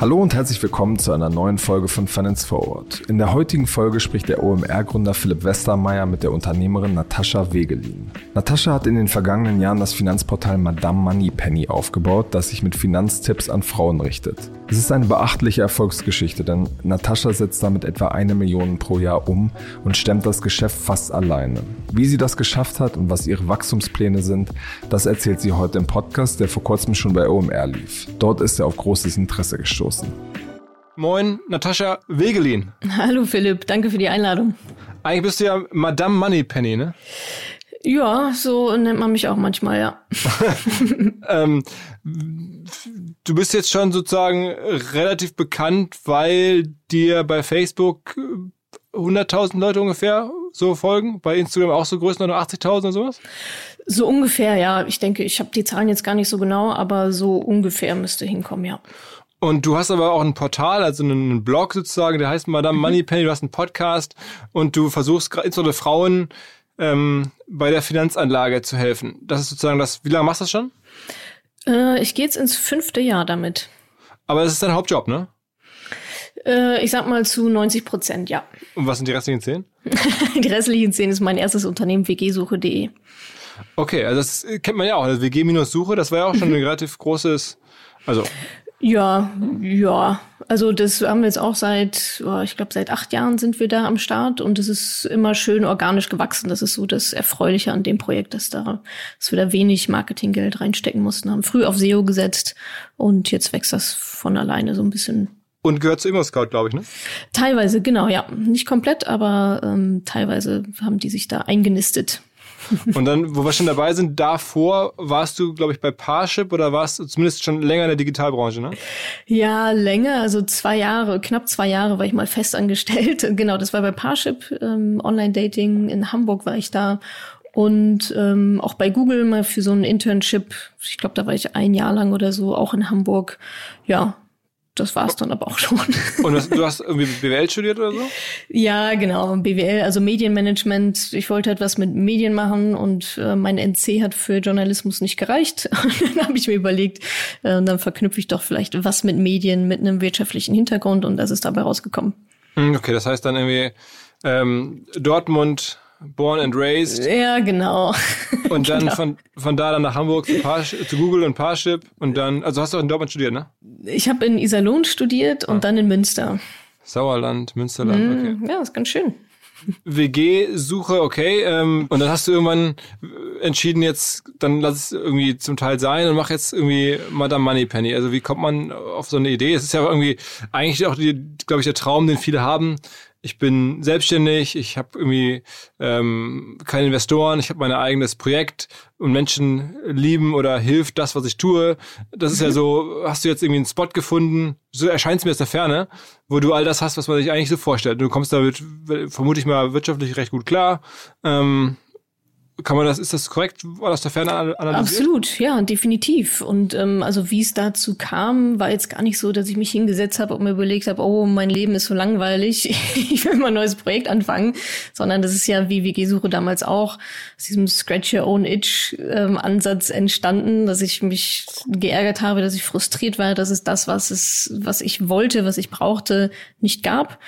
Hallo und herzlich willkommen zu einer neuen Folge von Finance Forward. In der heutigen Folge spricht der OMR-Gründer Philipp Westermeier mit der Unternehmerin Natascha Wegelin. Natascha hat in den vergangenen Jahren das Finanzportal Madame Moneypenny aufgebaut, das sich mit Finanztipps an Frauen richtet. Es ist eine beachtliche Erfolgsgeschichte, denn Natascha setzt damit etwa eine Million pro Jahr um und stemmt das Geschäft fast alleine. Wie sie das geschafft hat und was ihre Wachstumspläne sind, das erzählt sie heute im Podcast, der vor kurzem schon bei OMR lief. Dort ist er auf großes Interesse gestoßen. Moin, Natascha Wegelin. Hallo Philipp, danke für die Einladung. Eigentlich bist du ja Madame Moneypenny, ne? Ja, so nennt man mich auch manchmal, ja. ähm, du bist jetzt schon sozusagen relativ bekannt, weil dir bei Facebook 100.000 Leute ungefähr so folgen, bei Instagram auch so Größenordnung 80.000 oder sowas? So ungefähr, ja. Ich denke, ich habe die Zahlen jetzt gar nicht so genau, aber so ungefähr müsste hinkommen, ja. Und du hast aber auch ein Portal, also einen Blog sozusagen, der heißt Madame. Moneypenny, du hast einen Podcast und du versuchst gerade insbesondere Frauen ähm, bei der Finanzanlage zu helfen. Das ist sozusagen das, wie lange machst du das schon? Äh, ich gehe jetzt ins fünfte Jahr damit. Aber das ist dein Hauptjob, ne? Äh, ich sag mal zu 90 Prozent, ja. Und was sind die restlichen zehn? die restlichen zehn ist mein erstes Unternehmen, wgsuche.de. Okay, also das kennt man ja auch. Also WG-Suche, das war ja auch schon ein relativ großes, also ja, ja. Also das haben wir jetzt auch seit, oh, ich glaube, seit acht Jahren sind wir da am Start und es ist immer schön organisch gewachsen. Das ist so das Erfreuliche an dem Projekt, dass da, dass wir da wenig Marketinggeld reinstecken mussten, haben früh auf SEO gesetzt und jetzt wächst das von alleine so ein bisschen. Und gehört zu ImmoScout, glaube ich, ne? Teilweise, genau, ja. Nicht komplett, aber ähm, teilweise haben die sich da eingenistet. Und dann, wo wir schon dabei sind, davor warst du, glaube ich, bei Parship oder warst du zumindest schon länger in der Digitalbranche, ne? Ja, länger, also zwei Jahre, knapp zwei Jahre war ich mal festangestellt. Genau, das war bei Parship, ähm, Online-Dating in Hamburg war ich da. Und ähm, auch bei Google mal für so ein Internship, ich glaube, da war ich ein Jahr lang oder so, auch in Hamburg. Ja, das war es dann aber auch schon. Und was, du hast irgendwie BWL studiert oder so? Ja, genau, BWL, also Medienmanagement. Ich wollte etwas mit Medien machen und äh, mein NC hat für Journalismus nicht gereicht. Und dann habe ich mir überlegt, äh, dann verknüpfe ich doch vielleicht was mit Medien mit einem wirtschaftlichen Hintergrund und das ist dabei rausgekommen. Hm, okay, das heißt dann irgendwie ähm, Dortmund Born and Raised. Ja, genau. Und dann genau. von, von da dann nach Hamburg zu, Parship, zu Google und Parship und dann, also hast du auch in Dortmund studiert, ne? Ich habe in Iserlohn studiert und ah. dann in Münster. Sauerland, Münsterland, mm, okay. Ja, ist ganz schön. WG-Suche, okay. Ähm, und dann hast du irgendwann entschieden, jetzt, dann lass es irgendwie zum Teil sein und mach jetzt irgendwie Madame Moneypenny. Also wie kommt man auf so eine Idee? Es ist ja irgendwie eigentlich auch, glaube ich, der Traum, den viele haben, ich bin selbstständig, ich habe irgendwie ähm, keine Investoren, ich habe mein eigenes Projekt und Menschen lieben oder hilft das, was ich tue. Das ist ja so, hast du jetzt irgendwie einen Spot gefunden, so erscheint es mir aus der Ferne, wo du all das hast, was man sich eigentlich so vorstellt. Du kommst damit, vermute ich mal, wirtschaftlich recht gut klar. Ähm, kann man das, ist das korrekt das der Ferne analysiert? Absolut, ja, definitiv. Und ähm, also wie es dazu kam, war jetzt gar nicht so, dass ich mich hingesetzt habe und mir überlegt habe, oh, mein Leben ist so langweilig, ich will mal ein neues Projekt anfangen, sondern das ist ja wie WG-Suche damals auch aus diesem Scratch Your Own Itch ähm, entstanden, dass ich mich geärgert habe, dass ich frustriert war, dass es das, was es, was ich wollte, was ich brauchte, nicht gab.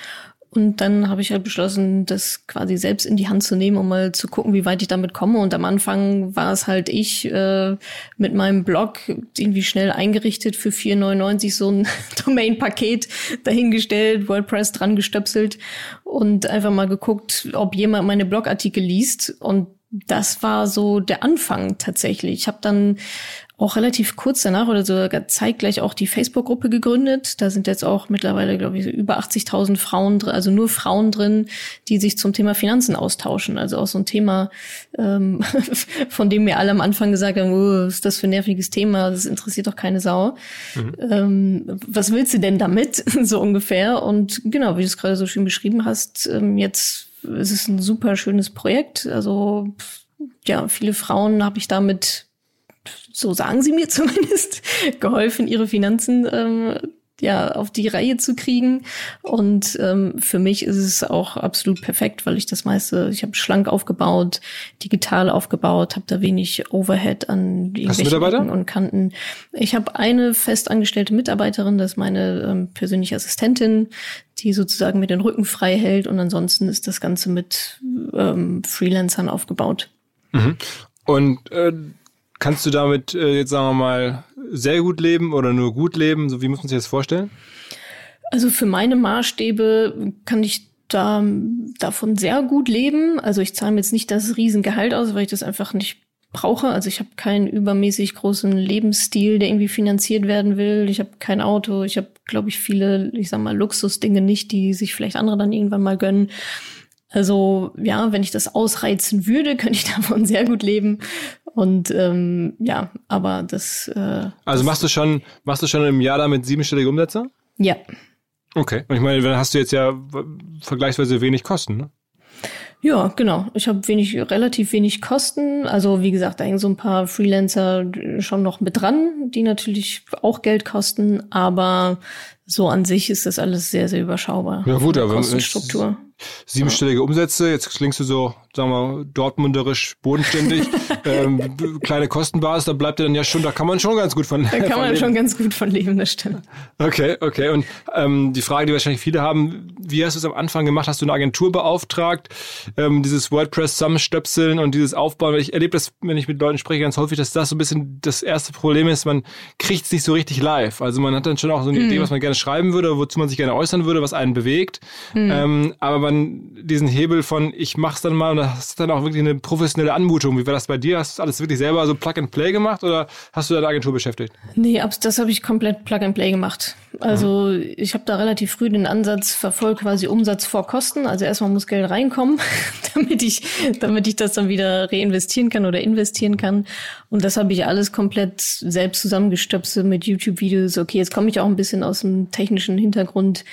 Und dann habe ich halt beschlossen, das quasi selbst in die Hand zu nehmen, um mal zu gucken, wie weit ich damit komme. Und am Anfang war es halt ich äh, mit meinem Blog irgendwie schnell eingerichtet für 4,99 so ein Domain-Paket dahingestellt, WordPress dran gestöpselt und einfach mal geguckt, ob jemand meine Blogartikel liest. Und das war so der Anfang tatsächlich. Ich habe dann auch relativ kurz danach oder sogar zeitgleich auch die Facebook-Gruppe gegründet. Da sind jetzt auch mittlerweile, glaube ich, über 80.000 Frauen drin, also nur Frauen drin, die sich zum Thema Finanzen austauschen. Also auch so ein Thema, ähm, von dem wir alle am Anfang gesagt haben, oh, was ist das für ein nerviges Thema, das interessiert doch keine Sau. Mhm. Ähm, was willst du denn damit, so ungefähr? Und genau, wie du es gerade so schön beschrieben hast, ähm, jetzt ist es ein super schönes Projekt. Also ja, viele Frauen habe ich damit so sagen sie mir zumindest, geholfen, ihre Finanzen ähm, ja auf die Reihe zu kriegen. Und ähm, für mich ist es auch absolut perfekt, weil ich das meiste, ich habe schlank aufgebaut, digital aufgebaut, habe da wenig Overhead an irgendwelchen und Kanten. Ich habe eine festangestellte Mitarbeiterin, das ist meine ähm, persönliche Assistentin, die sozusagen mir den Rücken frei hält. Und ansonsten ist das Ganze mit ähm, Freelancern aufgebaut. Mhm. Und äh, kannst du damit äh, jetzt sagen wir mal sehr gut leben oder nur gut leben? So wie muss man sich das vorstellen? Also für meine Maßstäbe kann ich da davon sehr gut leben. Also ich zahle mir jetzt nicht das Riesengehalt aus, weil ich das einfach nicht brauche. Also ich habe keinen übermäßig großen Lebensstil, der irgendwie finanziert werden will. Ich habe kein Auto. Ich habe, glaube ich, viele, ich sag mal, Luxusdinge nicht, die sich vielleicht andere dann irgendwann mal gönnen. Also ja, wenn ich das ausreizen würde, könnte ich davon sehr gut leben. Und ähm, ja, aber das. Äh, also machst du schon, machst du schon im Jahr damit siebenstellige Umsätze? Ja. Okay. Und ich meine, dann hast du jetzt ja vergleichsweise wenig Kosten, ne? Ja, genau. Ich habe wenig, relativ wenig Kosten. Also wie gesagt, da hängen so ein paar Freelancer schon noch mit dran, die natürlich auch Geld kosten, aber so an sich ist das alles sehr, sehr überschaubar. Ja gut, aber Kostenstruktur. Siebenstellige Umsätze, jetzt klingst du so sagen wir, dortmunderisch, bodenständig, ähm, kleine Kostenbasis, da bleibt er dann ja schon, da kann man schon ganz gut von Da kann man leben. schon ganz gut von leben, das stimmt. Okay, okay. Und ähm, die Frage, die wahrscheinlich viele haben, wie hast du es am Anfang gemacht? Hast du eine Agentur beauftragt, ähm, dieses WordPress zusammenstöpseln und dieses Aufbauen? Ich erlebe das, wenn ich mit Leuten spreche, ganz häufig, dass das so ein bisschen das erste Problem ist, man kriegt es nicht so richtig live. Also man hat dann schon auch so eine mhm. Idee, was man gerne schreiben würde, wozu man sich gerne äußern würde, was einen bewegt. Mhm. Ähm, aber man diesen Hebel von, ich mach's dann mal und hast dann auch wirklich eine professionelle Anmutung. Wie war das bei dir? Hast du alles wirklich selber so Plug and Play gemacht oder hast du deine Agentur beschäftigt? Nee, das habe ich komplett Plug and Play gemacht. Also mhm. ich habe da relativ früh den Ansatz verfolgt, quasi Umsatz vor Kosten. Also erstmal muss Geld reinkommen, damit ich, damit ich das dann wieder reinvestieren kann oder investieren kann. Und das habe ich alles komplett selbst zusammengestöpselt mit YouTube-Videos. Okay, jetzt komme ich auch ein bisschen aus dem technischen Hintergrund.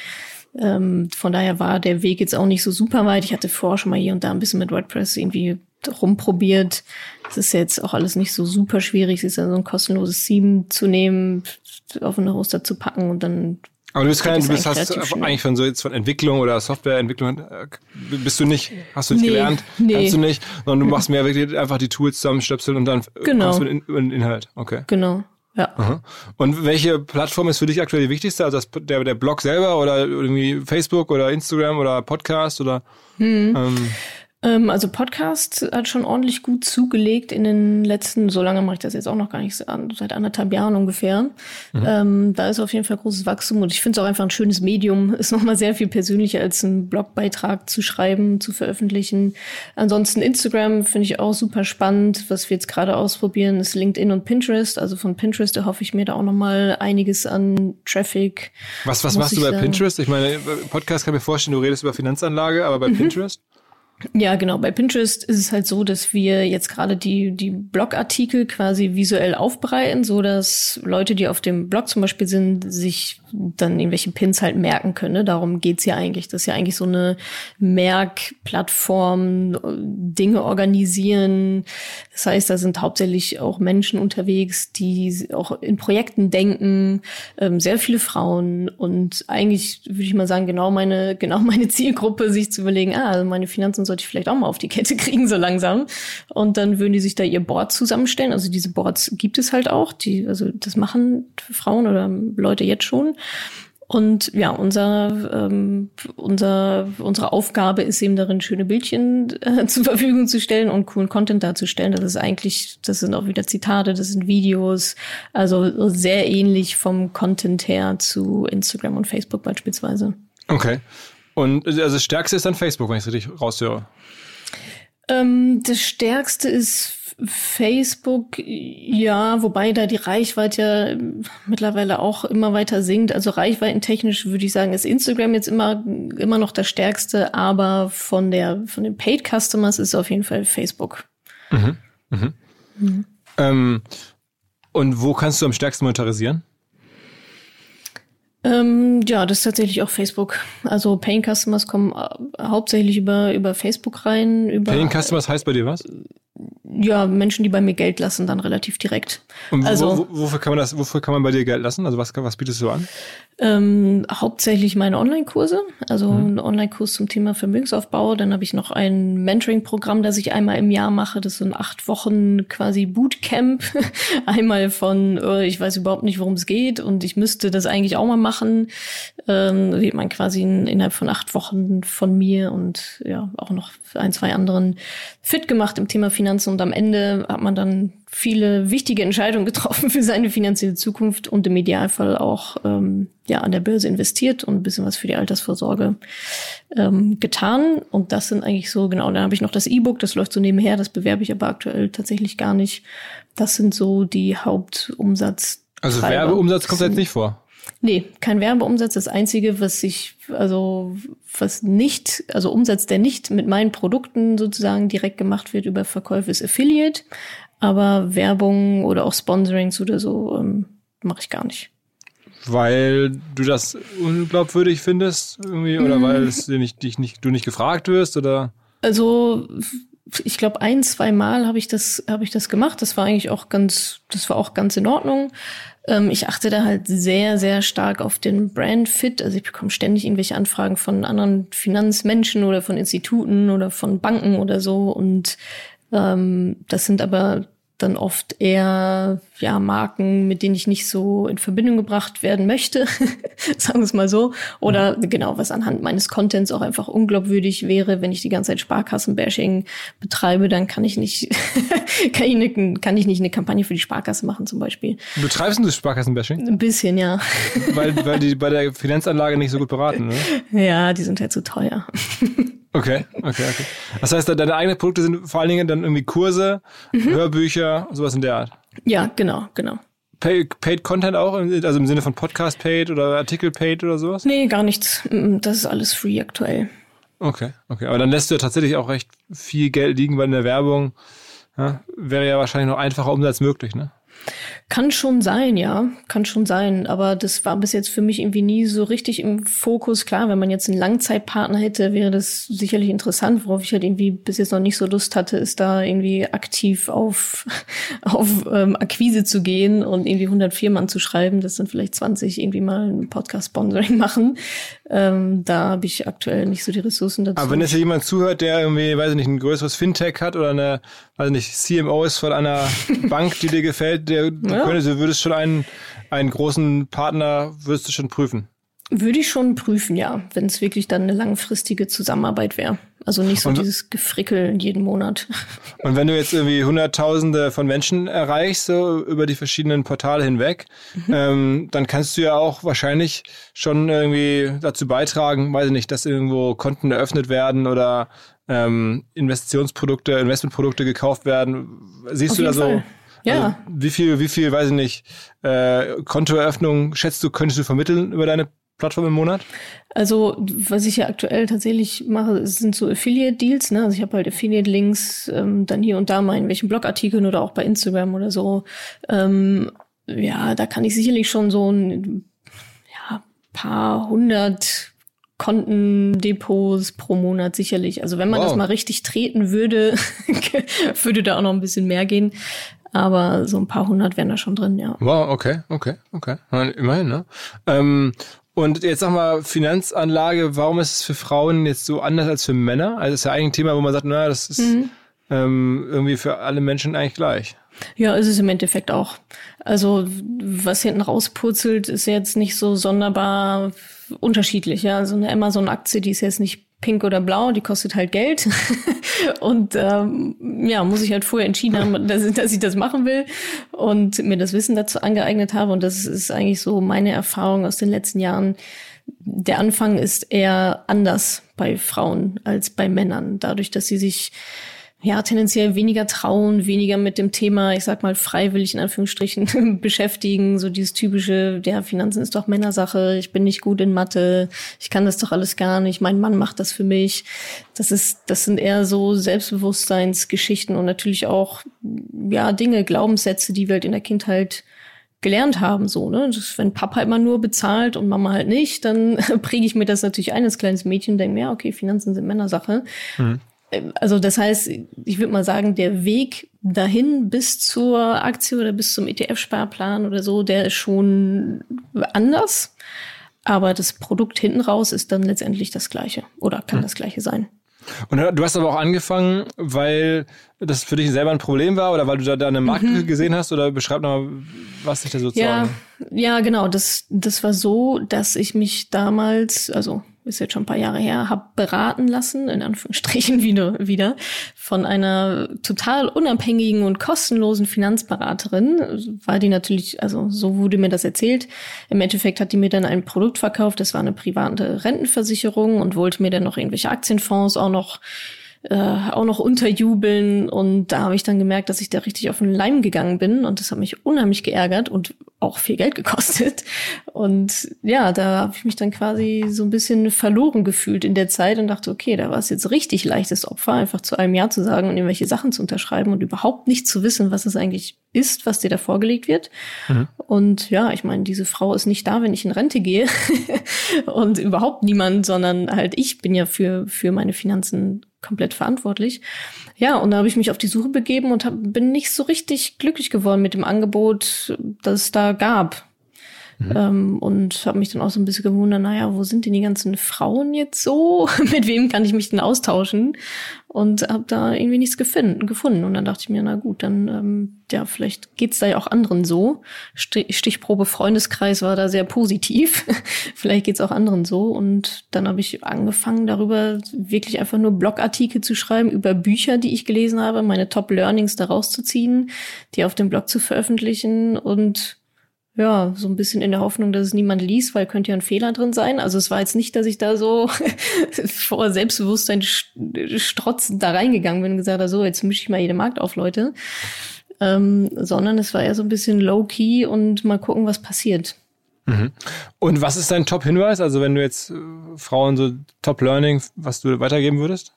Ähm, von daher war der Weg jetzt auch nicht so super weit. Ich hatte vorher schon mal hier und da ein bisschen mit WordPress irgendwie rumprobiert. Es ist jetzt auch alles nicht so super schwierig. Es ist ja so ein kostenloses Theme zu nehmen, auf eine Hoster zu packen und dann aber du bist kein, du bist hast eigentlich von so jetzt von Entwicklung oder Softwareentwicklung äh, bist du nicht, hast du nicht nee, gelernt, nee. kannst du nicht, sondern du machst mehr wirklich einfach die Tools zusammenstöpseln und dann genau. kommst du mit in, Inhalt. Okay. Genau. Ja. Aha. Und welche Plattform ist für dich aktuell die wichtigste? Also das, der, der Blog selber oder irgendwie Facebook oder Instagram oder Podcast oder? Hm. Ähm, ähm, also Podcast hat schon ordentlich gut zugelegt in den letzten, so lange mache ich das jetzt auch noch gar nicht, seit anderthalb Jahren ungefähr. Mhm. Ähm, da ist auf jeden Fall großes Wachstum und ich finde es auch einfach ein schönes Medium. Ist nochmal sehr viel persönlicher als einen Blogbeitrag zu schreiben, zu veröffentlichen. Ansonsten Instagram finde ich auch super spannend. Was wir jetzt gerade ausprobieren, ist LinkedIn und Pinterest. Also von Pinterest erhoffe ich mir da auch nochmal einiges an Traffic. Was, was machst du bei sagen. Pinterest? Ich meine, Podcast kann mir vorstellen, du redest über Finanzanlage, aber bei mhm. Pinterest? Ja, genau. Bei Pinterest ist es halt so, dass wir jetzt gerade die, die Blogartikel quasi visuell aufbereiten, so dass Leute, die auf dem Blog zum Beispiel sind, sich dann irgendwelche Pins halt merken können. Ne? Darum geht's ja eigentlich. Das ist ja eigentlich so eine Merkplattform, Dinge organisieren. Das heißt, da sind hauptsächlich auch Menschen unterwegs, die auch in Projekten denken, ähm, sehr viele Frauen und eigentlich würde ich mal sagen, genau meine, genau meine Zielgruppe, sich zu überlegen, ah, also meine Finanzen sollte ich vielleicht auch mal auf die Kette kriegen, so langsam. Und dann würden die sich da ihr Board zusammenstellen. Also diese Boards gibt es halt auch. Die, also das machen Frauen oder Leute jetzt schon. Und ja, unser, ähm, unser, unsere Aufgabe ist eben darin, schöne Bildchen äh, zur Verfügung zu stellen und coolen Content darzustellen. Das ist eigentlich, das sind auch wieder Zitate, das sind Videos, also sehr ähnlich vom Content her zu Instagram und Facebook beispielsweise. Okay. Und also das Stärkste ist dann Facebook, wenn ich es richtig raushöre. Ähm, das Stärkste ist Facebook, ja, wobei da die Reichweite ja mittlerweile auch immer weiter sinkt. Also reichweitentechnisch würde ich sagen, ist Instagram jetzt immer, immer noch das Stärkste, aber von der, von den Paid Customers ist auf jeden Fall Facebook. Mhm. Mhm. Mhm. Ähm, und wo kannst du am stärksten monetarisieren? Ähm, ja, das ist tatsächlich auch Facebook. Also Paying Customers kommen äh, hauptsächlich über, über Facebook rein. Über, Paying Customers heißt bei dir was? Ja, Menschen, die bei mir Geld lassen, dann relativ direkt. Und also, wo, wofür kann man das, wofür kann man bei dir Geld lassen? Also was, was bietest du an? Ähm, hauptsächlich meine Online-Kurse, also mhm. ein Online-Kurs zum Thema Vermögensaufbau. Dann habe ich noch ein Mentoring-Programm, das ich einmal im Jahr mache. Das sind acht Wochen quasi Bootcamp. einmal von, äh, ich weiß überhaupt nicht, worum es geht und ich müsste das eigentlich auch mal machen. Ähm, wird man quasi in, innerhalb von acht Wochen von mir und ja auch noch ein, zwei anderen fit gemacht im Thema Finanzen. Und am Ende hat man dann viele wichtige Entscheidungen getroffen für seine finanzielle Zukunft und im Idealfall auch ähm, ja an der Börse investiert und ein bisschen was für die Altersvorsorge ähm, getan. Und das sind eigentlich so, genau, dann habe ich noch das E-Book, das läuft so nebenher, das bewerbe ich aber aktuell tatsächlich gar nicht. Das sind so die Hauptumsatz. Also Werbeumsatz kommt jetzt nicht vor. Nee, kein Werbeumsatz. Das Einzige, was ich, also was nicht, also Umsatz, der nicht mit meinen Produkten sozusagen direkt gemacht wird über Verkäufe, ist Affiliate. Aber Werbung oder auch Sponsorings oder so ähm, mache ich gar nicht. Weil du das unglaubwürdig findest irgendwie oder mhm. weil es dir nicht, dich nicht, du nicht gefragt wirst oder? Also ich glaube ein, zwei Mal habe ich das habe ich das gemacht. Das war eigentlich auch ganz, das war auch ganz in Ordnung. Ähm, ich achte da halt sehr sehr stark auf den Brand Fit. Also ich bekomme ständig irgendwelche Anfragen von anderen Finanzmenschen oder von Instituten oder von Banken oder so und ähm, das sind aber dann oft eher ja Marken, mit denen ich nicht so in Verbindung gebracht werden möchte, sagen wir es mal so. Oder genau, was anhand meines Contents auch einfach unglaubwürdig wäre, wenn ich die ganze Zeit Sparkassenbashing betreibe, dann kann ich nicht, kann, ich ne, kann ich nicht eine Kampagne für die Sparkasse machen zum Beispiel. Betreibst du Sparkassenbashing? Ein bisschen, ja. weil, weil die bei der Finanzanlage nicht so gut beraten, ne? Ja, die sind halt zu teuer. Okay, okay, okay. Das heißt, deine eigenen Produkte sind vor allen Dingen dann irgendwie Kurse, mhm. Hörbücher, sowas in der Art. Ja, genau, genau. Paid, paid Content auch, also im Sinne von Podcast Paid oder Artikel Paid oder sowas? Nee, gar nichts. Mm, das ist alles free aktuell. Okay, okay. Aber dann lässt du ja tatsächlich auch recht viel Geld liegen, weil in der Werbung ja, wäre ja wahrscheinlich noch einfacher Umsatz möglich, ne? Kann schon sein, ja, kann schon sein. Aber das war bis jetzt für mich irgendwie nie so richtig im Fokus. Klar, wenn man jetzt einen Langzeitpartner hätte, wäre das sicherlich interessant. Worauf ich halt irgendwie bis jetzt noch nicht so Lust hatte, ist da irgendwie aktiv auf, auf ähm, Akquise zu gehen und irgendwie 100 Firmen anzuschreiben. Das sind vielleicht 20 irgendwie mal ein Podcast-Sponsoring machen. Ähm, da habe ich aktuell nicht so die Ressourcen dazu. Aber wenn jetzt jemand zuhört, der irgendwie, weiß ich nicht, ein größeres Fintech hat oder eine, weiß ich nicht, CMO ist von einer Bank, die dir gefällt, der, ja. könntest, du würdest schon einen, einen großen Partner, würdest du schon prüfen? Würde ich schon prüfen, ja, wenn es wirklich dann eine langfristige Zusammenarbeit wäre. Also nicht so und, dieses Gefrickel jeden Monat. Und wenn du jetzt irgendwie Hunderttausende von Menschen erreichst, so über die verschiedenen Portale hinweg, mhm. ähm, dann kannst du ja auch wahrscheinlich schon irgendwie dazu beitragen, weiß ich nicht, dass irgendwo Konten eröffnet werden oder ähm, Investitionsprodukte, Investmentprodukte gekauft werden. Siehst Auf du da so? Fall. Ja. Also wie viel, wie viel, weiß ich nicht, äh, Kontoeröffnung schätzt du, könntest du vermitteln über deine Plattform im Monat? Also, was ich ja aktuell tatsächlich mache, sind so Affiliate-Deals. Ne? Also ich habe halt Affiliate-Links ähm, dann hier und da mal in welchen Blogartikeln oder auch bei Instagram oder so. Ähm, ja, da kann ich sicherlich schon so ein ja, paar hundert Kontendepots pro Monat sicherlich. Also wenn man wow. das mal richtig treten würde, würde da auch noch ein bisschen mehr gehen. Aber so ein paar hundert wären da schon drin, ja. Wow, okay, okay, okay. Immerhin, ne? Ähm, und jetzt sag mal, Finanzanlage, warum ist es für Frauen jetzt so anders als für Männer? Also das ist ja eigentlich ein Thema, wo man sagt, naja, das ist mhm. ähm, irgendwie für alle Menschen eigentlich gleich. Ja, ist es im Endeffekt auch. Also was hinten rauspurzelt, ist jetzt nicht so sonderbar unterschiedlich. Ja, also eine Amazon-Aktie, die ist jetzt nicht pink oder blau, die kostet halt Geld. und ähm, ja, muss ich halt vorher entschieden haben, dass, dass ich das machen will und mir das Wissen dazu angeeignet habe. Und das ist eigentlich so meine Erfahrung aus den letzten Jahren. Der Anfang ist eher anders bei Frauen als bei Männern, dadurch, dass sie sich ja, tendenziell weniger trauen, weniger mit dem Thema, ich sag mal, freiwillig in Anführungsstrichen beschäftigen. So dieses typische, der Finanzen ist doch Männersache, ich bin nicht gut in Mathe, ich kann das doch alles gar nicht, mein Mann macht das für mich. Das ist, das sind eher so Selbstbewusstseinsgeschichten und natürlich auch, ja, Dinge, Glaubenssätze, die wir halt in der Kindheit gelernt haben, so, ne? Das, wenn Papa immer nur bezahlt und Mama halt nicht, dann präge ich mir das natürlich ein als kleines Mädchen denke mir, ja, okay, Finanzen sind Männersache. Mhm. Also das heißt, ich würde mal sagen, der Weg dahin bis zur Aktie oder bis zum ETF-Sparplan oder so, der ist schon anders. Aber das Produkt hinten raus ist dann letztendlich das gleiche oder kann hm. das gleiche sein. Und du hast aber auch angefangen, weil das für dich selber ein Problem war oder weil du da, da eine Marke mhm. gesehen hast oder beschreib nochmal, was dich da sozusagen. Ja, ja, genau. Das, das war so, dass ich mich damals, also ist jetzt schon ein paar Jahre her, habe beraten lassen, in Anführungsstrichen wieder, wieder, von einer total unabhängigen und kostenlosen Finanzberaterin. War die natürlich, also so wurde mir das erzählt. Im Endeffekt hat die mir dann ein Produkt verkauft, das war eine private Rentenversicherung und wollte mir dann noch irgendwelche Aktienfonds auch noch äh, auch noch unterjubeln. Und da habe ich dann gemerkt, dass ich da richtig auf den Leim gegangen bin. Und das hat mich unheimlich geärgert und auch viel Geld gekostet. Und ja, da habe ich mich dann quasi so ein bisschen verloren gefühlt in der Zeit und dachte, okay, da war es jetzt richtig leichtes Opfer, einfach zu einem Ja zu sagen und irgendwelche Sachen zu unterschreiben und überhaupt nicht zu wissen, was es eigentlich ist, was dir da vorgelegt wird. Mhm. Und ja, ich meine, diese Frau ist nicht da, wenn ich in Rente gehe und überhaupt niemand, sondern halt ich bin ja für, für meine Finanzen komplett verantwortlich. Ja, und da habe ich mich auf die Suche begeben und hab, bin nicht so richtig glücklich geworden mit dem Angebot, das es da gab. Mhm. Ähm, und habe mich dann auch so ein bisschen gewundert, naja, wo sind denn die ganzen Frauen jetzt so? Mit wem kann ich mich denn austauschen? Und habe da irgendwie nichts gefunden. Und dann dachte ich mir, na gut, dann ähm, ja, vielleicht geht's da ja auch anderen so. Stichprobe Freundeskreis war da sehr positiv. vielleicht geht's auch anderen so. Und dann habe ich angefangen, darüber wirklich einfach nur Blogartikel zu schreiben über Bücher, die ich gelesen habe, meine Top Learnings daraus zu ziehen, die auf dem Blog zu veröffentlichen und ja, so ein bisschen in der Hoffnung, dass es niemand liest, weil könnte ja ein Fehler drin sein. Also es war jetzt nicht, dass ich da so vor Selbstbewusstsein strotzend da reingegangen bin und gesagt habe, so, jetzt mische ich mal jede Markt auf, Leute. Ähm, sondern es war eher so ein bisschen low-key und mal gucken, was passiert. Mhm. Und was ist dein Top-Hinweis? Also wenn du jetzt äh, Frauen so Top-Learning, was du weitergeben würdest?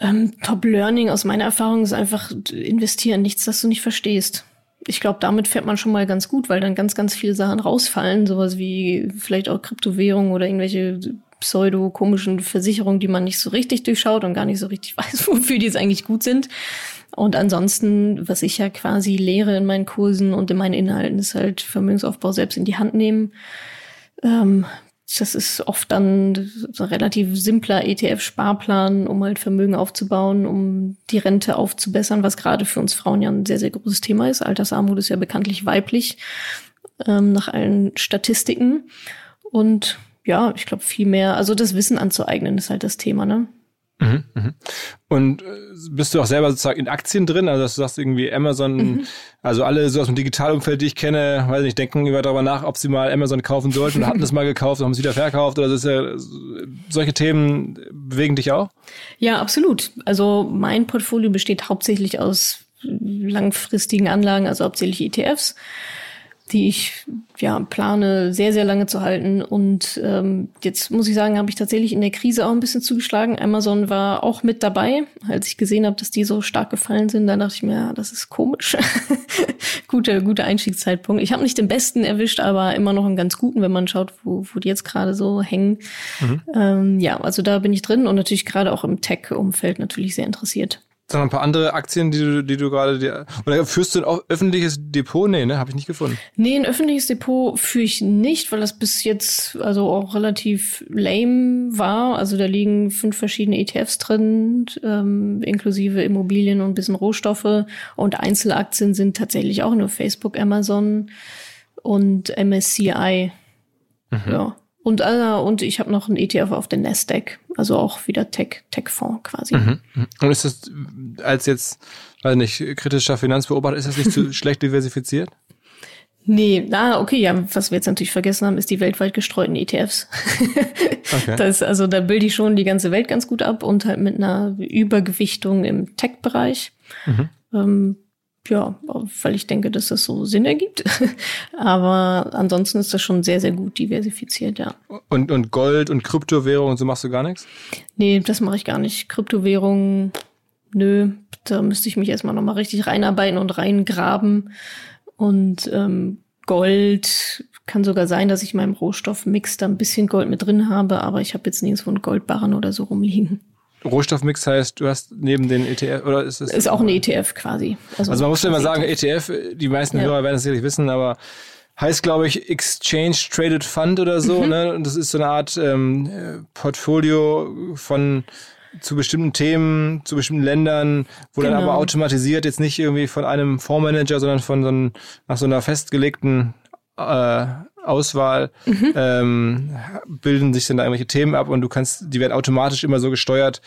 Ähm, Top-Learning aus meiner Erfahrung ist einfach investieren, nichts, das du nicht verstehst ich glaube, damit fährt man schon mal ganz gut, weil dann ganz, ganz viele Sachen rausfallen, sowas wie vielleicht auch Kryptowährungen oder irgendwelche pseudo-komischen Versicherungen, die man nicht so richtig durchschaut und gar nicht so richtig weiß, wofür die jetzt eigentlich gut sind. Und ansonsten, was ich ja quasi lehre in meinen Kursen und in meinen Inhalten, ist halt Vermögensaufbau selbst in die Hand nehmen. Ähm, das ist oft dann ein relativ simpler ETF-Sparplan, um halt Vermögen aufzubauen, um die Rente aufzubessern, was gerade für uns Frauen ja ein sehr, sehr großes Thema ist. Altersarmut ist ja bekanntlich weiblich, ähm, nach allen Statistiken. Und ja, ich glaube viel mehr, also das Wissen anzueignen ist halt das Thema, ne? Mhm, mhm. Und äh, bist du auch selber sozusagen in Aktien drin? Also, dass du sagst irgendwie Amazon, mhm. also alle so aus dem Digitalumfeld, die ich kenne, weiß nicht, denken über darüber nach, ob sie mal Amazon kaufen sollten oder hatten das mal gekauft, haben es wieder verkauft oder das ist ja, solche Themen bewegen dich auch? Ja, absolut. Also mein Portfolio besteht hauptsächlich aus langfristigen Anlagen, also hauptsächlich ETFs die ich ja plane, sehr, sehr lange zu halten. Und ähm, jetzt muss ich sagen, habe ich tatsächlich in der Krise auch ein bisschen zugeschlagen. Amazon war auch mit dabei, als ich gesehen habe, dass die so stark gefallen sind. Da dachte ich mir, ja, das ist komisch. guter, guter Einstiegszeitpunkt. Ich habe nicht den besten erwischt, aber immer noch einen ganz guten, wenn man schaut, wo, wo die jetzt gerade so hängen. Mhm. Ähm, ja, also da bin ich drin und natürlich gerade auch im Tech-Umfeld natürlich sehr interessiert. Sag mal ein paar andere Aktien, die du, die du gerade dir. Oder führst du ein öffentliches Depot? Nee, ne? Habe ich nicht gefunden. Nee, ein öffentliches Depot führe ich nicht, weil das bis jetzt also auch relativ lame war. Also da liegen fünf verschiedene ETFs drin, ähm, inklusive Immobilien und ein bisschen Rohstoffe. Und Einzelaktien sind tatsächlich auch nur Facebook, Amazon und MSCI. Mhm. Ja. Und, äh, und ich habe noch einen ETF auf der Nasdaq, also auch wieder Tech, Tech-Fonds quasi. Mhm. Und ist das als jetzt, weiß nicht, kritischer Finanzbeobachter, ist das nicht zu schlecht diversifiziert? Nee, na, okay, ja, was wir jetzt natürlich vergessen haben, ist die weltweit gestreuten ETFs. okay. Das, also da bilde ich schon die ganze Welt ganz gut ab und halt mit einer Übergewichtung im Tech-Bereich. Mhm. Ähm, ja, weil ich denke, dass das so Sinn ergibt. Aber ansonsten ist das schon sehr, sehr gut diversifiziert, ja. Und, und Gold und Kryptowährungen so machst du gar nichts? Nee, das mache ich gar nicht. Kryptowährungen, nö, da müsste ich mich erstmal nochmal richtig reinarbeiten und reingraben. Und ähm, Gold kann sogar sein, dass ich in meinem Rohstoffmix da ein bisschen Gold mit drin habe, aber ich habe jetzt nirgendwo einen Goldbarren oder so rumliegen. Rohstoffmix heißt, du hast neben den ETF, oder ist es? Ist auch ein ETF quasi. Also, also man muss ja immer sagen, ETF, die meisten ja. Hörer werden es sicherlich wissen, aber heißt, glaube ich, Exchange Traded Fund oder so. Mhm. Ne? Und das ist so eine Art ähm, Portfolio von zu bestimmten Themen, zu bestimmten Ländern, wo genau. dann aber automatisiert jetzt nicht irgendwie von einem Fondsmanager, sondern von so einem, nach so einer festgelegten äh, Auswahl mhm. ähm, bilden sich dann da irgendwelche Themen ab und du kannst, die werden automatisch immer so gesteuert,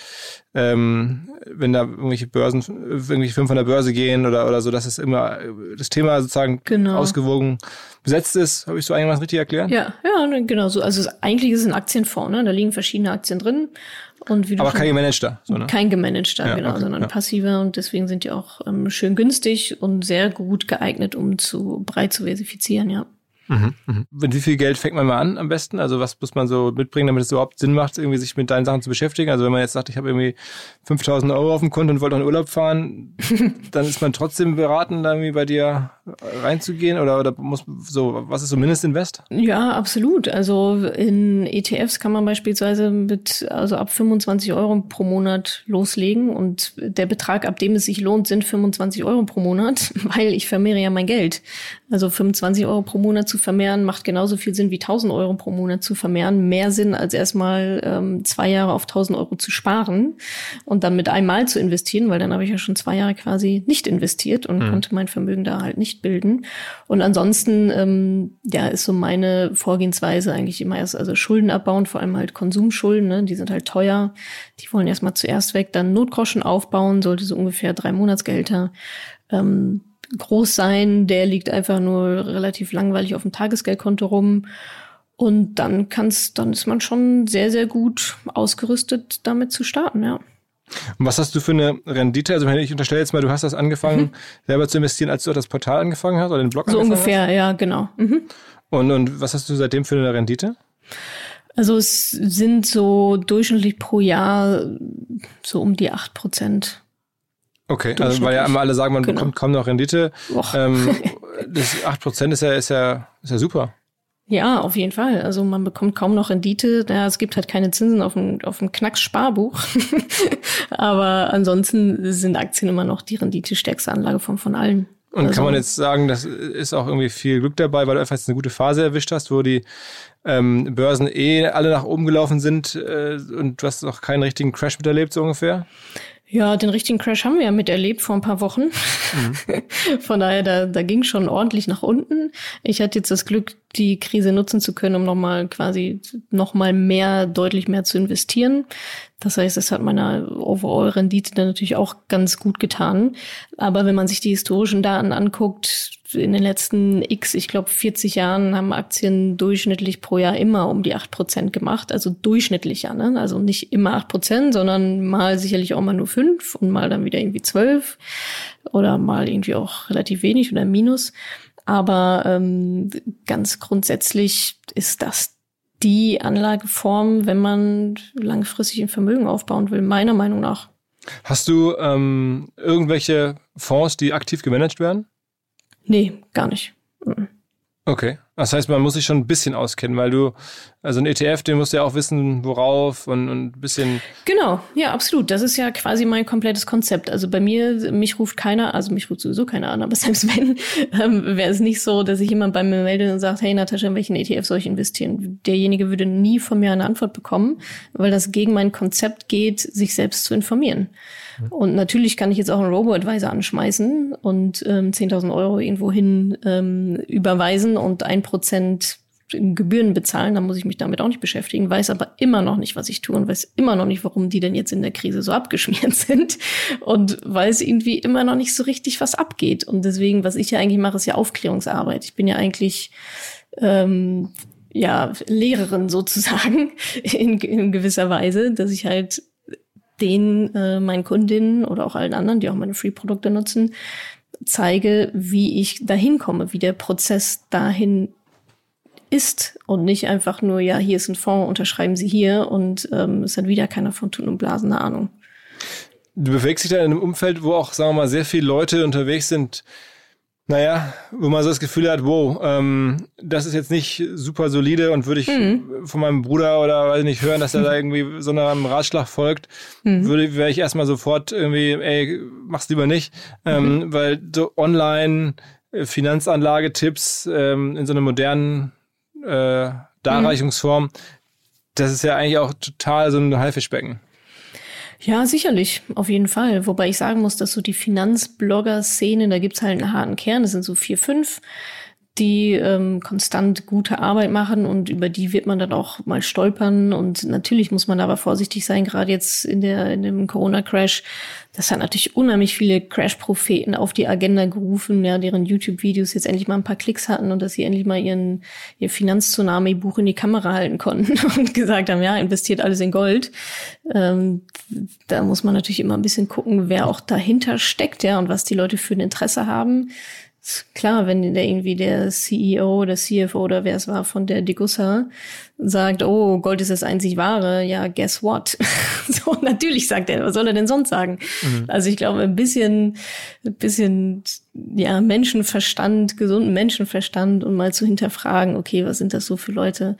ähm, wenn da irgendwelche Börsen, irgendwelche Firmen von der Börse gehen oder, oder so, dass es immer das Thema sozusagen genau. ausgewogen besetzt ist. Habe ich so einigermaßen richtig erklärt? Ja, ja, ne, genau so. Also eigentlich ist es ein Aktienfonds, ne? Da liegen verschiedene Aktien drin. Und wie Aber kein gemanagter. So, ne? Kein gemanagter, ja, genau, okay, sondern ja. passiver und deswegen sind die auch ähm, schön günstig und sehr gut geeignet, um zu breit zu versifizieren, ja. Mhm. Mit wie viel Geld fängt man mal an am besten? Also was muss man so mitbringen, damit es überhaupt Sinn macht, irgendwie sich mit deinen Sachen zu beschäftigen? Also wenn man jetzt sagt, ich habe irgendwie 5000 Euro auf dem Konto und wollte in Urlaub fahren, dann ist man trotzdem beraten, da irgendwie bei dir reinzugehen oder, oder muss so, was ist so Mindestinvest? Ja, absolut. Also in ETFs kann man beispielsweise mit, also ab 25 Euro pro Monat loslegen und der Betrag, ab dem es sich lohnt, sind 25 Euro pro Monat, weil ich vermehre ja mein Geld. Also 25 Euro pro Monat zu vermehren macht genauso viel Sinn wie 1000 Euro pro Monat zu vermehren. Mehr Sinn als erstmal ähm, zwei Jahre auf 1000 Euro zu sparen und dann mit einmal zu investieren, weil dann habe ich ja schon zwei Jahre quasi nicht investiert und mhm. konnte mein Vermögen da halt nicht bilden. Und ansonsten, ähm, ja, ist so meine Vorgehensweise eigentlich immer erst, also Schulden abbauen, vor allem halt Konsumschulden, ne? die sind halt teuer. Die wollen erstmal zuerst weg, dann Notgroschen aufbauen, sollte so ungefähr drei Monatsgehälter ähm, groß sein. Der liegt einfach nur relativ langweilig auf dem Tagesgeldkonto rum. Und dann kann's, dann ist man schon sehr, sehr gut ausgerüstet, damit zu starten, ja. Und was hast du für eine Rendite? Also ich unterstelle jetzt mal, du hast das angefangen, mhm. selber zu investieren, als du das Portal angefangen hast oder den Blog So ungefähr, hast? ja, genau. Mhm. Und, und was hast du seitdem für eine Rendite? Also es sind so durchschnittlich pro Jahr so um die acht Prozent. Okay, also weil ja immer alle sagen, man genau. bekommt kaum noch Rendite. Ähm, das 8% ist ja, ist ja, ist ja super. Ja, auf jeden Fall. Also man bekommt kaum noch Rendite. Ja, es gibt halt keine Zinsen auf dem, auf dem Knacks-Sparbuch. Aber ansonsten sind Aktien immer noch die renditestärkste Anlageform von allen. Und also, kann man jetzt sagen, das ist auch irgendwie viel Glück dabei, weil du einfach jetzt eine gute Phase erwischt hast, wo die ähm, Börsen eh alle nach oben gelaufen sind äh, und du hast auch keinen richtigen Crash miterlebt, so ungefähr? Ja, den richtigen Crash haben wir ja miterlebt vor ein paar Wochen. Mhm. Von daher, da, da ging schon ordentlich nach unten. Ich hatte jetzt das Glück, die Krise nutzen zu können, um nochmal quasi nochmal mehr, deutlich mehr zu investieren. Das heißt, es hat meiner Overall-Rendite dann natürlich auch ganz gut getan. Aber wenn man sich die historischen Daten anguckt, in den letzten X, ich glaube 40 Jahren haben Aktien durchschnittlich pro Jahr immer um die acht Prozent gemacht. Also durchschnittlich ja, ne? Also nicht immer acht Prozent, sondern mal sicherlich auch mal nur fünf und mal dann wieder irgendwie zwölf oder mal irgendwie auch relativ wenig oder minus. Aber ähm, ganz grundsätzlich ist das die Anlageform, wenn man langfristig ein Vermögen aufbauen will, meiner Meinung nach. Hast du ähm, irgendwelche Fonds, die aktiv gemanagt werden? Nee, gar nicht. Mhm. Okay. Das heißt, man muss sich schon ein bisschen auskennen, weil du, also ein ETF, den musst du ja auch wissen, worauf und, und ein bisschen. Genau, ja, absolut. Das ist ja quasi mein komplettes Konzept. Also bei mir, mich ruft keiner, also mich ruft sowieso keiner an, aber selbst wenn, ähm, wäre es nicht so, dass sich jemand bei mir meldet und sagt, hey Natascha, in welchen ETF soll ich investieren? Derjenige würde nie von mir eine Antwort bekommen, weil das gegen mein Konzept geht, sich selbst zu informieren. Und natürlich kann ich jetzt auch einen Robo-Advisor anschmeißen und ähm, 10.000 Euro irgendwo hin ähm, überweisen und ein Prozent Gebühren bezahlen, dann muss ich mich damit auch nicht beschäftigen, weiß aber immer noch nicht, was ich tue und weiß immer noch nicht, warum die denn jetzt in der Krise so abgeschmiert sind und weiß irgendwie immer noch nicht so richtig, was abgeht. Und deswegen, was ich ja eigentlich mache, ist ja Aufklärungsarbeit. Ich bin ja eigentlich ähm, ja Lehrerin sozusagen in, in gewisser Weise, dass ich halt den äh, meinen Kundinnen oder auch allen anderen, die auch meine Free-Produkte nutzen, zeige, wie ich dahin komme, wie der Prozess dahin ist und nicht einfach nur, ja, hier ist ein Fonds, unterschreiben Sie hier und ähm, es hat wieder keiner von Tun und Blasen eine Ahnung. Du bewegst dich da in einem Umfeld, wo auch, sagen wir mal, sehr viele Leute unterwegs sind, naja, wo man so das Gefühl hat, wow, ähm, das ist jetzt nicht super solide und würde ich mhm. von meinem Bruder oder weiß nicht hören, dass er da irgendwie so einem Ratschlag folgt, mhm. würde wäre ich erstmal sofort irgendwie, ey, mach's lieber nicht, ähm, mhm. weil so online äh, Finanzanlagetipps ähm, in so einer modernen äh, Darreichungsform, das ist ja eigentlich auch total so ein Haifischbecken. Ja, sicherlich, auf jeden Fall. Wobei ich sagen muss, dass so die Finanzblogger-Szene, da gibt's halt einen harten Kern, das sind so vier, fünf, die ähm, konstant gute Arbeit machen und über die wird man dann auch mal stolpern. Und natürlich muss man aber vorsichtig sein, gerade jetzt in der in dem Corona-Crash. Das hat natürlich unheimlich viele Crash-Propheten auf die Agenda gerufen, ja, deren YouTube-Videos jetzt endlich mal ein paar Klicks hatten und dass sie endlich mal ihren ihr Finanztsunami-Buch in die Kamera halten konnten und gesagt haben, ja, investiert alles in Gold. Ähm, da muss man natürlich immer ein bisschen gucken, wer auch dahinter steckt, ja, und was die Leute für ein Interesse haben klar, wenn der irgendwie der CEO oder CFO oder wer es war von der Degussa sagt, oh, Gold ist das einzig wahre, ja, guess what? so, natürlich sagt er, was soll er denn sonst sagen? Mhm. Also ich glaube, ein bisschen, ein bisschen, ja, Menschenverstand, gesunden Menschenverstand und mal zu hinterfragen, okay, was sind das so für Leute?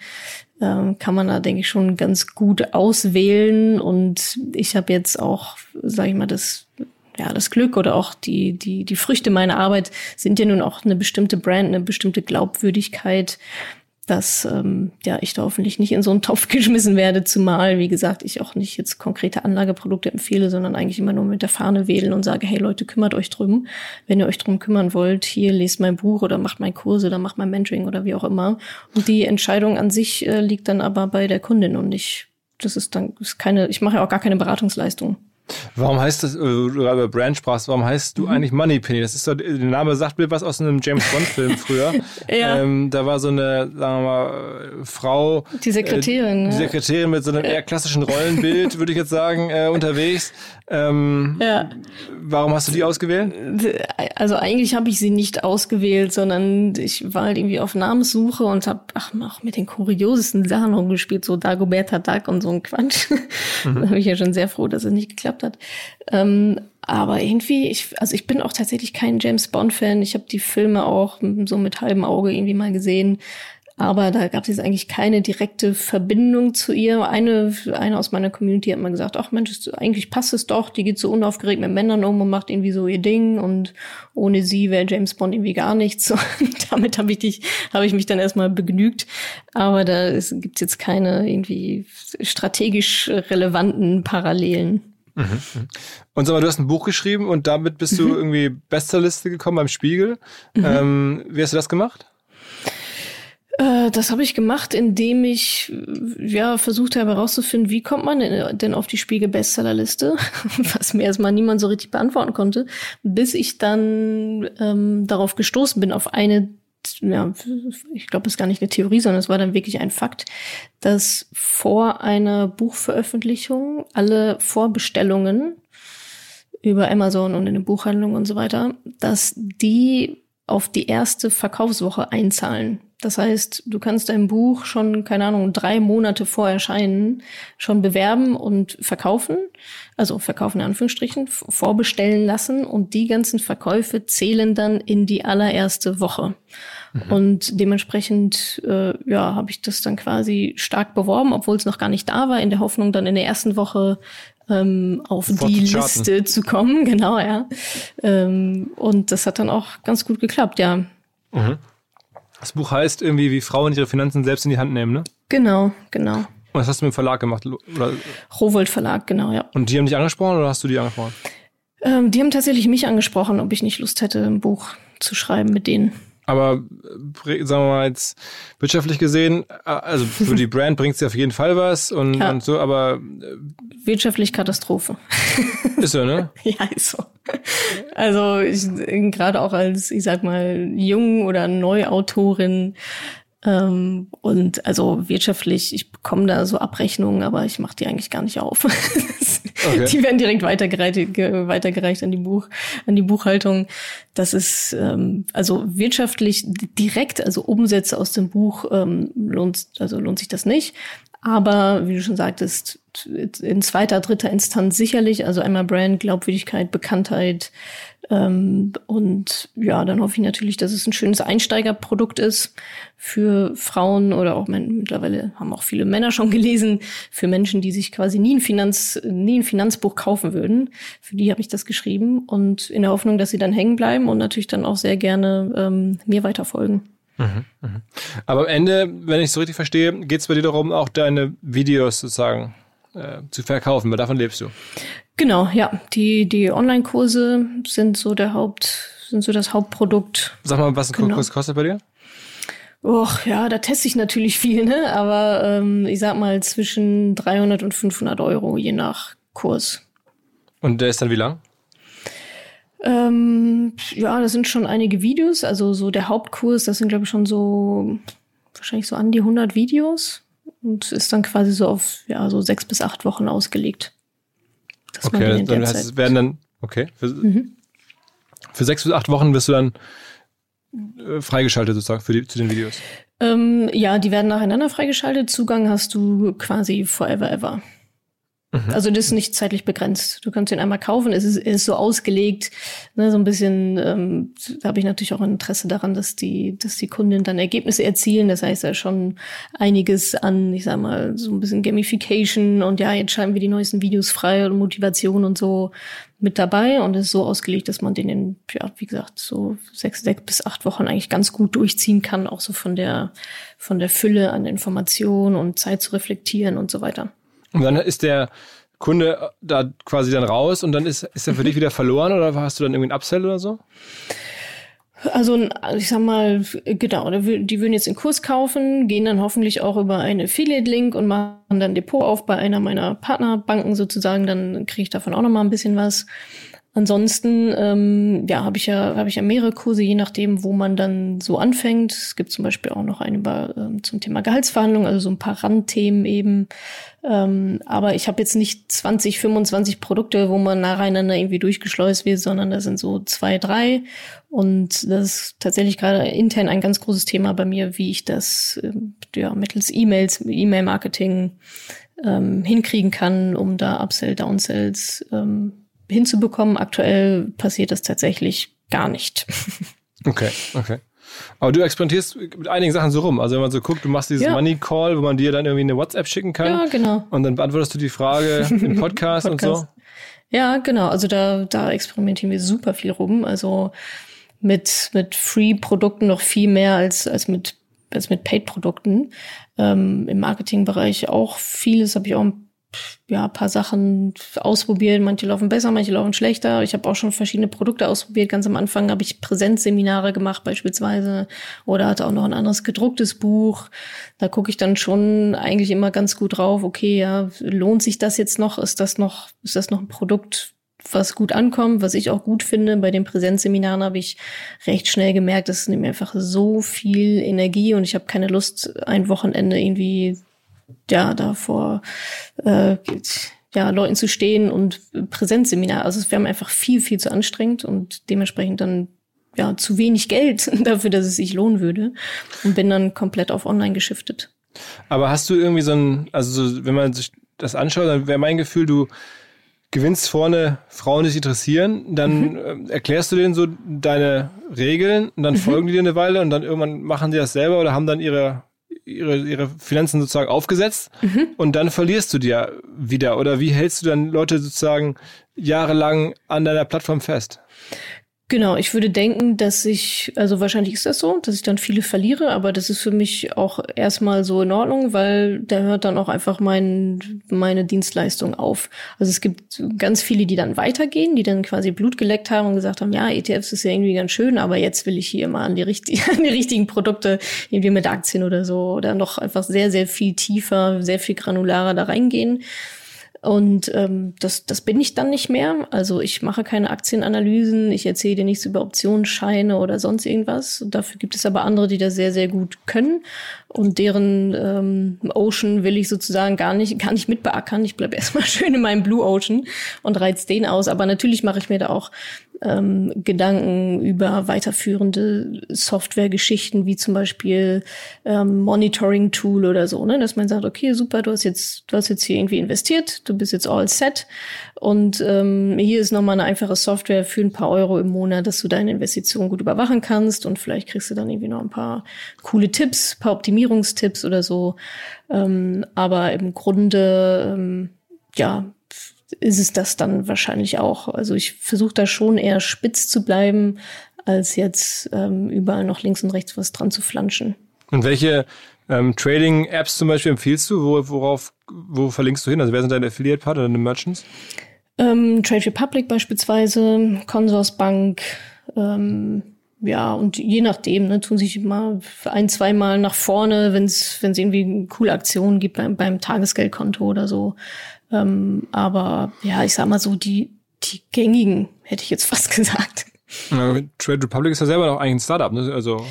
Ähm, kann man da, denke ich, schon ganz gut auswählen. Und ich habe jetzt auch, sage ich mal, das ja, das Glück oder auch die, die, die Früchte meiner Arbeit sind ja nun auch eine bestimmte Brand, eine bestimmte Glaubwürdigkeit, dass ähm, ja, ich da hoffentlich nicht in so einen Topf geschmissen werde, zumal, wie gesagt, ich auch nicht jetzt konkrete Anlageprodukte empfehle, sondern eigentlich immer nur mit der Fahne wählen und sage, hey Leute, kümmert euch drum. Wenn ihr euch drum kümmern wollt, hier lest mein Buch oder macht mein Kurs oder macht mein Mentoring oder wie auch immer. Und die Entscheidung an sich äh, liegt dann aber bei der Kundin und ich, das ist dann ist keine, ich mache ja auch gar keine Beratungsleistung. Warum heißt das, äh, du über Brand sprachst, warum heißt du mhm. eigentlich Moneypenny? Das ist so, der Name sagt mir was aus einem James Bond-Film früher. ja. Ähm, da war so eine, sagen wir mal, Frau. Die Sekretärin. Äh, die Sekretärin mit so einem eher klassischen Rollenbild, würde ich jetzt sagen, äh, unterwegs. Ähm, ja. Warum hast du die ausgewählt? Also eigentlich habe ich sie nicht ausgewählt, sondern ich war halt irgendwie auf Namenssuche und habe ach, auch mit den kuriosesten Sachen rumgespielt, so Dagoberta Duck und so ein Quatsch. Mhm. da bin ich ja schon sehr froh, dass es nicht geklappt hat. Ähm, aber irgendwie, ich, also ich bin auch tatsächlich kein James Bond-Fan. Ich habe die Filme auch so mit halbem Auge irgendwie mal gesehen. Aber da gab es jetzt eigentlich keine direkte Verbindung zu ihr. Eine, eine aus meiner Community hat mal gesagt, ach Mensch, eigentlich passt es doch, die geht so unaufgeregt mit Männern um und macht irgendwie so ihr Ding und ohne sie wäre James Bond irgendwie gar nichts. Und damit habe ich dich, habe ich mich dann erstmal begnügt. Aber da gibt es jetzt keine irgendwie strategisch relevanten Parallelen. Mhm. Und sag mal, du hast ein Buch geschrieben und damit bist du mhm. irgendwie Bestseliste gekommen beim Spiegel. Mhm. Ähm, wie hast du das gemacht? Äh, das habe ich gemacht, indem ich ja versucht habe herauszufinden, wie kommt man denn auf die Spiegel Bestsellerliste, was mir erstmal niemand so richtig beantworten konnte, bis ich dann ähm, darauf gestoßen bin auf eine ja, ich glaube, es ist gar nicht eine Theorie, sondern es war dann wirklich ein Fakt, dass vor einer Buchveröffentlichung alle Vorbestellungen über Amazon und in den Buchhandlungen und so weiter, dass die auf die erste Verkaufswoche einzahlen. Das heißt, du kannst dein Buch schon, keine Ahnung, drei Monate vor Erscheinen schon bewerben und verkaufen. Also verkaufen in Anführungsstrichen, vorbestellen lassen und die ganzen Verkäufe zählen dann in die allererste Woche. Mhm. Und dementsprechend, äh, ja, habe ich das dann quasi stark beworben, obwohl es noch gar nicht da war, in der Hoffnung, dann in der ersten Woche ähm, auf Sofort die Liste zu kommen. Genau, ja. Ähm, und das hat dann auch ganz gut geklappt, ja. Mhm. Das Buch heißt irgendwie, wie Frauen ihre Finanzen selbst in die Hand nehmen, ne? Genau, genau. Und das hast du mit dem Verlag gemacht? Oder? Rowold Verlag, genau, ja. Und die haben dich angesprochen oder hast du die angesprochen? Ähm, die haben tatsächlich mich angesprochen, ob ich nicht Lust hätte, ein Buch zu schreiben mit denen. Aber äh, sagen wir mal jetzt wirtschaftlich gesehen, äh, also für die Brand bringt es ja auf jeden Fall was und, ja. und so, aber äh, wirtschaftlich Katastrophe. Ist so, ne? ja, ist so. Also ich gerade auch als, ich sag mal, Jung- oder Neuautorin ähm, und also wirtschaftlich, ich bekomme da so Abrechnungen, aber ich mache die eigentlich gar nicht auf. okay. Die werden direkt weitergereicht, weitergereicht an die Buch, an die Buchhaltung. Das ist ähm, also wirtschaftlich direkt, also Umsätze aus dem Buch ähm, lohnt, also lohnt sich das nicht. Aber wie du schon sagtest, in zweiter, dritter Instanz sicherlich. Also einmal Brand, Glaubwürdigkeit, Bekanntheit. Ähm, und ja, dann hoffe ich natürlich, dass es ein schönes Einsteigerprodukt ist für Frauen oder auch mittlerweile haben auch viele Männer schon gelesen, für Menschen, die sich quasi nie ein, Finanz, nie ein Finanzbuch kaufen würden. Für die habe ich das geschrieben und in der Hoffnung, dass sie dann hängen bleiben und natürlich dann auch sehr gerne ähm, mir weiterfolgen. Mhm, mhm. Aber am Ende, wenn ich es so richtig verstehe, geht es bei dir darum, auch deine Videos sozusagen äh, zu verkaufen, weil davon lebst du. Genau, ja. Die, die Online-Kurse sind so der Haupt, sind so das Hauptprodukt. Sag mal, was ein genau. Kurs kostet bei dir? Och, ja, da teste ich natürlich viel, ne? Aber ähm, ich sag mal zwischen 300 und 500 Euro je nach Kurs. Und der ist dann wie lang? Ähm, ja, das sind schon einige Videos. Also so der Hauptkurs, das sind glaube ich schon so wahrscheinlich so an die 100 Videos und ist dann quasi so auf ja so sechs bis acht Wochen ausgelegt. okay, dann heißt es werden dann okay für, mhm. für sechs bis acht Wochen wirst du dann äh, freigeschaltet sozusagen für die, zu den Videos. Ähm, ja, die werden nacheinander freigeschaltet. Zugang hast du quasi forever ever. Mhm. Also das ist nicht zeitlich begrenzt. Du kannst ihn einmal kaufen. Es ist, ist so ausgelegt, ne, so ein bisschen. Ähm, da habe ich natürlich auch ein Interesse daran, dass die, dass die Kunden dann Ergebnisse erzielen. Das heißt ja schon einiges an, ich sag mal, so ein bisschen Gamification und ja, jetzt schreiben wir die neuesten Videos frei und Motivation und so mit dabei und es ist so ausgelegt, dass man den in, ja, wie gesagt, so sechs, sechs bis acht Wochen eigentlich ganz gut durchziehen kann, auch so von der, von der Fülle an Informationen und Zeit zu reflektieren und so weiter. Und dann ist der Kunde da quasi dann raus und dann ist, ist er für dich wieder verloren oder hast du dann irgendwie einen Upsell oder so? Also ich sag mal, genau, die würden jetzt den Kurs kaufen, gehen dann hoffentlich auch über einen Affiliate-Link und machen dann Depot auf bei einer meiner Partnerbanken sozusagen, dann kriege ich davon auch noch mal ein bisschen was. Ansonsten, ähm, ja, habe ich ja, habe ich ja mehrere Kurse, je nachdem, wo man dann so anfängt. Es gibt zum Beispiel auch noch einen über ähm, zum Thema Gehaltsverhandlungen, also so ein paar Randthemen eben. Ähm, aber ich habe jetzt nicht 20, 25 Produkte, wo man nacheinander irgendwie durchgeschleust wird, sondern da sind so zwei, drei. Und das ist tatsächlich gerade intern ein ganz großes Thema bei mir, wie ich das ähm, ja, mittels E-Mails, E-Mail-Marketing ähm, hinkriegen kann, um da Upsell, Downsells ähm, hinzubekommen. Aktuell passiert das tatsächlich gar nicht. Okay, okay. Aber du experimentierst mit einigen Sachen so rum. Also wenn man so guckt, du machst dieses ja. Money Call, wo man dir dann irgendwie eine WhatsApp schicken kann. Ja, genau. Und dann beantwortest du die Frage im Podcast, Podcast. und so. Ja, genau. Also da, da experimentieren wir super viel rum. Also mit, mit Free-Produkten noch viel mehr als, als mit, als mit Paid-Produkten. Ähm, Im Marketingbereich auch vieles, habe ich auch ein ja, paar Sachen ausprobiert. Manche laufen besser, manche laufen schlechter. Ich habe auch schon verschiedene Produkte ausprobiert. Ganz am Anfang habe ich Präsenzseminare gemacht beispielsweise oder hatte auch noch ein anderes gedrucktes Buch. Da gucke ich dann schon eigentlich immer ganz gut drauf. Okay, ja, lohnt sich das jetzt noch? Ist das noch, ist das noch ein Produkt, was gut ankommt, was ich auch gut finde. Bei den Präsenzseminaren habe ich recht schnell gemerkt, das nimmt mir einfach so viel Energie und ich habe keine Lust, ein Wochenende irgendwie ja, da vor äh, ja, Leuten zu stehen und Präsenzseminar. Also es wäre mir einfach viel, viel zu anstrengend und dementsprechend dann ja zu wenig Geld dafür, dass es sich lohnen würde. Und bin dann komplett auf online geschiftet. Aber hast du irgendwie so ein, also so, wenn man sich das anschaut, dann wäre mein Gefühl, du gewinnst vorne Frauen, die sich interessieren, dann mhm. Äh, erklärst du denen so deine Regeln und dann mhm. folgen die dir eine Weile und dann irgendwann machen die das selber oder haben dann ihre ihre, ihre Finanzen sozusagen aufgesetzt mhm. und dann verlierst du die wieder. Oder wie hältst du dann Leute sozusagen jahrelang an deiner Plattform fest? Genau, ich würde denken, dass ich, also wahrscheinlich ist das so, dass ich dann viele verliere, aber das ist für mich auch erstmal so in Ordnung, weil da hört dann auch einfach mein, meine Dienstleistung auf. Also es gibt ganz viele, die dann weitergehen, die dann quasi Blut geleckt haben und gesagt haben, ja, ETFs ist ja irgendwie ganz schön, aber jetzt will ich hier mal an die, richtig, an die richtigen Produkte, irgendwie mit Aktien oder so, oder noch einfach sehr, sehr viel tiefer, sehr viel granularer da reingehen. Und ähm, das, das bin ich dann nicht mehr. Also ich mache keine Aktienanalysen, ich erzähle dir nichts über Optionsscheine oder sonst irgendwas. Dafür gibt es aber andere, die das sehr, sehr gut können. Und deren ähm, Ocean will ich sozusagen gar nicht, gar nicht mitbeackern. Ich bleibe erstmal schön in meinem Blue Ocean und reiz den aus. Aber natürlich mache ich mir da auch ähm, Gedanken über weiterführende Softwaregeschichten, wie zum Beispiel ähm, Monitoring-Tool oder so, ne? dass man sagt, okay, super, du hast jetzt, du hast jetzt hier irgendwie investiert, du bist jetzt all set und ähm, hier ist nochmal eine einfache Software für ein paar Euro im Monat, dass du deine Investition gut überwachen kannst und vielleicht kriegst du dann irgendwie noch ein paar coole Tipps, paar Optimierungstipps oder so. Ähm, aber im Grunde, ähm, ja, ist es das dann wahrscheinlich auch. Also ich versuche da schon eher spitz zu bleiben, als jetzt ähm, überall noch links und rechts was dran zu flanschen. Und welche ähm, Trading-Apps zum Beispiel empfiehlst du? Wo, worauf, wo verlinkst du hin? Also wer sind deine Affiliate-Partner, deine Merchants? Ähm, Trade Republic beispielsweise, Consorsbank, ähm, ja, und je nachdem, ne, tun sich mal ein, zweimal nach vorne, wenn es irgendwie coole Aktionen gibt beim, beim Tagesgeldkonto oder so. Ähm, aber ja, ich sag mal so, die, die gängigen, hätte ich jetzt fast gesagt. Ja, Trade Republic ist ja selber noch eigentlich ein Startup, ne? Also,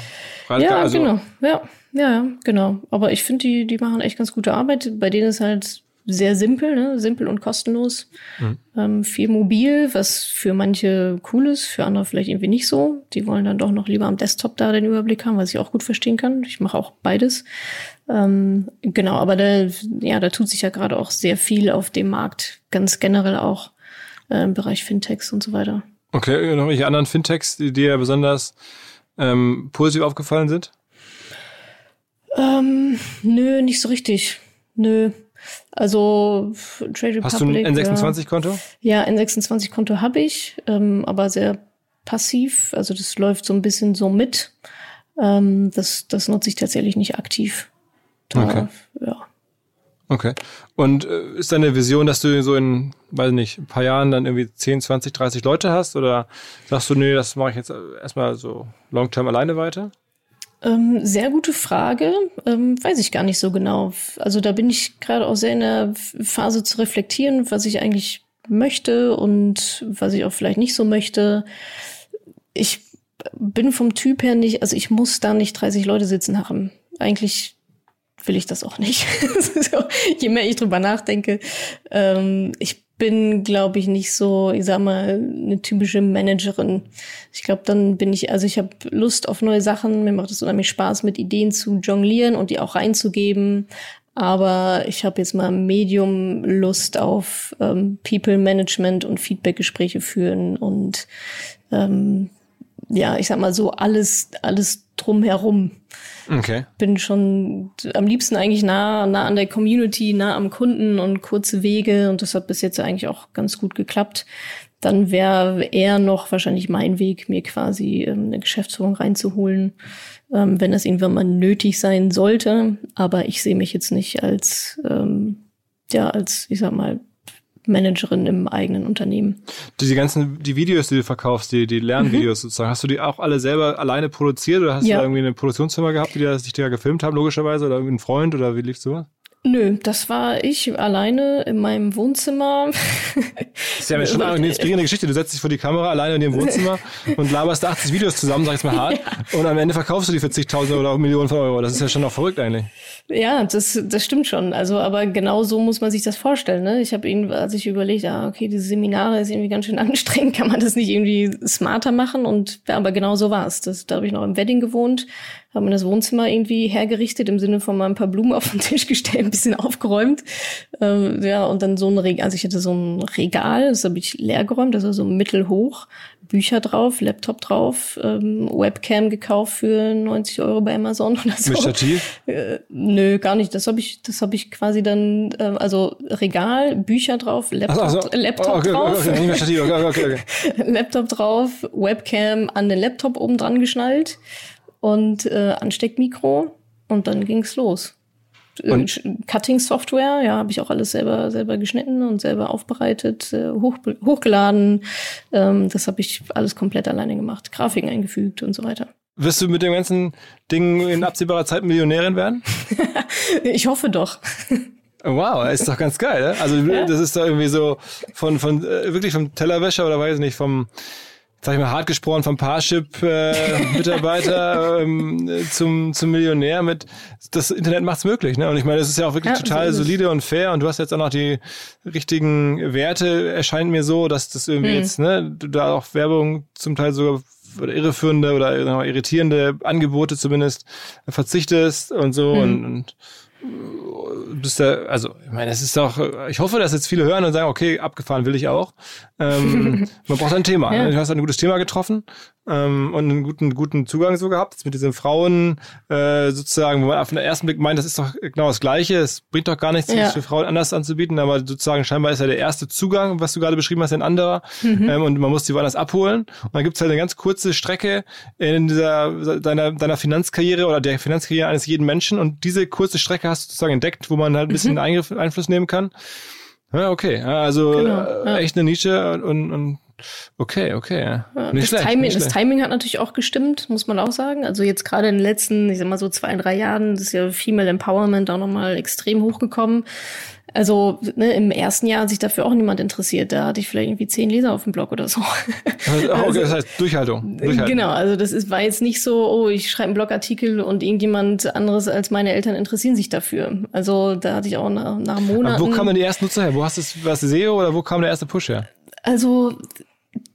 ja, also genau. Ja, ja, genau. Aber ich finde, die, die machen echt ganz gute Arbeit. Bei denen ist halt sehr simpel, ne? simpel und kostenlos. Mhm. Ähm, viel mobil, was für manche cool ist, für andere vielleicht irgendwie nicht so. Die wollen dann doch noch lieber am Desktop da den Überblick haben, was ich auch gut verstehen kann. Ich mache auch beides. Ähm, genau, aber da, ja, da tut sich ja gerade auch sehr viel auf dem Markt, ganz generell auch äh, im Bereich Fintechs und so weiter. Okay, noch welche anderen Fintechs, die dir besonders ähm, positiv aufgefallen sind? Ähm, nö, nicht so richtig. Nö. Also Trade Republic. Hast du ein N26-Konto? Ja, N26-Konto habe ich, ähm, aber sehr passiv. Also das läuft so ein bisschen so mit. Ähm, das, das nutze ich tatsächlich nicht aktiv. Da, okay. Ja. Okay. Und äh, ist deine Vision, dass du so in, weiß nicht, ein paar Jahren dann irgendwie 10, 20, 30 Leute hast? Oder sagst du, nee, das mache ich jetzt erstmal so long-term alleine weiter? Ähm, sehr gute Frage. Ähm, weiß ich gar nicht so genau. Also da bin ich gerade auch sehr in der Phase zu reflektieren, was ich eigentlich möchte und was ich auch vielleicht nicht so möchte. Ich bin vom Typ her nicht, also ich muss da nicht 30 Leute sitzen haben. Eigentlich will ich das auch nicht. so, je mehr ich drüber nachdenke, ähm, ich bin, glaube ich, nicht so, ich sag mal, eine typische Managerin. Ich glaube, dann bin ich, also ich habe Lust auf neue Sachen. Mir macht es unheimlich Spaß, mit Ideen zu jonglieren und die auch reinzugeben. Aber ich habe jetzt mal Medium Lust auf ähm, People Management und Feedbackgespräche führen und ähm, ja, ich sag mal so alles, alles drumherum. Okay. Bin schon am liebsten eigentlich nah, nah an der Community, nah am Kunden und kurze Wege und das hat bis jetzt eigentlich auch ganz gut geklappt. Dann wäre eher noch wahrscheinlich mein Weg, mir quasi ähm, eine Geschäftsführung reinzuholen, ähm, wenn das irgendwann mal nötig sein sollte. Aber ich sehe mich jetzt nicht als, ähm, ja, als, ich sag mal, Managerin im eigenen Unternehmen. Diese ganzen, die Videos, die du verkaufst, die, die Lernvideos mhm. sozusagen, hast du die auch alle selber alleine produziert oder hast ja. du irgendwie eine Produktionsfirma gehabt, die dich da gefilmt haben, logischerweise, oder irgendwie ein Freund oder wie liefst du? Nö, das war ich alleine in meinem Wohnzimmer. Das ist ja schon eine inspirierende Geschichte. Du setzt dich vor die Kamera alleine in dem Wohnzimmer und laberst 80 Videos zusammen, sag ich mal hart. Ja. Und am Ende verkaufst du die für zigtausend oder auch Millionen von Euro. Das ist ja schon noch verrückt eigentlich. Ja, das, das stimmt schon. Also, aber genau so muss man sich das vorstellen. Ne? Ich habe ihn, als ich überlegt, ah, okay, diese Seminare ist irgendwie ganz schön anstrengend, kann man das nicht irgendwie smarter machen? Und ja, aber genau so war es. Da habe ich noch im Wedding gewohnt, habe mir das Wohnzimmer irgendwie hergerichtet, im Sinne von mal ein paar Blumen auf den Tisch gestellt, ein bisschen aufgeräumt. Ähm, ja, und dann so ein Regal, also ich hatte so ein Regal, das habe ich leer geräumt, das war so mittelhoch. Bücher drauf, Laptop drauf, ähm, Webcam gekauft für 90 Euro bei Amazon oder so. Mit Stativ? Äh, nö, gar nicht. Das habe ich, das habe ich quasi dann, äh, also Regal, Bücher drauf, Laptop, so, so. Laptop oh, okay, drauf, okay, okay, Stativ. Okay, okay, okay. Laptop drauf, Webcam an den Laptop oben dran geschnallt und äh, Ansteckmikro und dann ging's los. Und? Cutting-Software, ja, habe ich auch alles selber selber geschnitten und selber aufbereitet, äh, hoch, hochgeladen. Ähm, das habe ich alles komplett alleine gemacht, Grafiken eingefügt und so weiter. Wirst du mit dem ganzen Ding in absehbarer Zeit Millionärin werden? ich hoffe doch. Wow, ist doch ganz geil. Ne? Also ja? das ist doch irgendwie so von von äh, wirklich vom Tellerwäscher oder weiß nicht vom sag ich mal, hart gesprochen vom Parship-Mitarbeiter äh, ähm, zum, zum Millionär mit, das Internet macht's möglich, ne? Und ich meine, das ist ja auch wirklich ja, total so solide und fair und du hast jetzt auch noch die richtigen Werte, erscheint mir so, dass das irgendwie hm. jetzt, ne, du da auch Werbung zum Teil sogar oder irreführende oder irritierende Angebote zumindest verzichtest und so hm. und, und bist da, also ich meine, es ist doch, ich hoffe, dass jetzt viele hören und sagen, okay, abgefahren will ich auch. Ähm, man braucht ein Thema. Ja. Ne? Du hast ein gutes Thema getroffen ähm, und einen guten, guten Zugang so gehabt. Jetzt mit diesen Frauen äh, sozusagen, wo man auf den ersten Blick meint, das ist doch genau das Gleiche. Es bringt doch gar nichts, ja. für Frauen anders anzubieten, aber sozusagen scheinbar ist ja der erste Zugang, was du gerade beschrieben hast, ein anderer. Mhm. Ähm, und man muss die woanders abholen. Und dann gibt's halt eine ganz kurze Strecke in dieser deiner, deiner Finanzkarriere oder der Finanzkarriere eines jeden Menschen. Und diese kurze Strecke hast du sozusagen entdeckt, wo man halt ein bisschen mhm. Eingriff, Einfluss nehmen kann. Ja, okay. Also genau, äh, ja. echt eine Nische und, und Okay, okay. Ja, das, schlecht, Timing, das Timing hat natürlich auch gestimmt, muss man auch sagen. Also jetzt gerade in den letzten, ich sag mal so zwei, drei Jahren, ist ja Female Empowerment auch nochmal extrem hochgekommen. Also ne, im ersten Jahr hat sich dafür auch niemand interessiert. Da hatte ich vielleicht irgendwie zehn Leser auf dem Blog oder so. Also, okay, das heißt Durchhaltung. Durchhaltung. Genau, also das ist, war jetzt nicht so, oh, ich schreibe einen Blogartikel und irgendjemand anderes als meine Eltern interessieren sich dafür. Also da hatte ich auch nach, nach Monaten. Aber wo kamen die ersten Nutzer her? Wo hast du was SEO oder wo kam der erste Push her? Also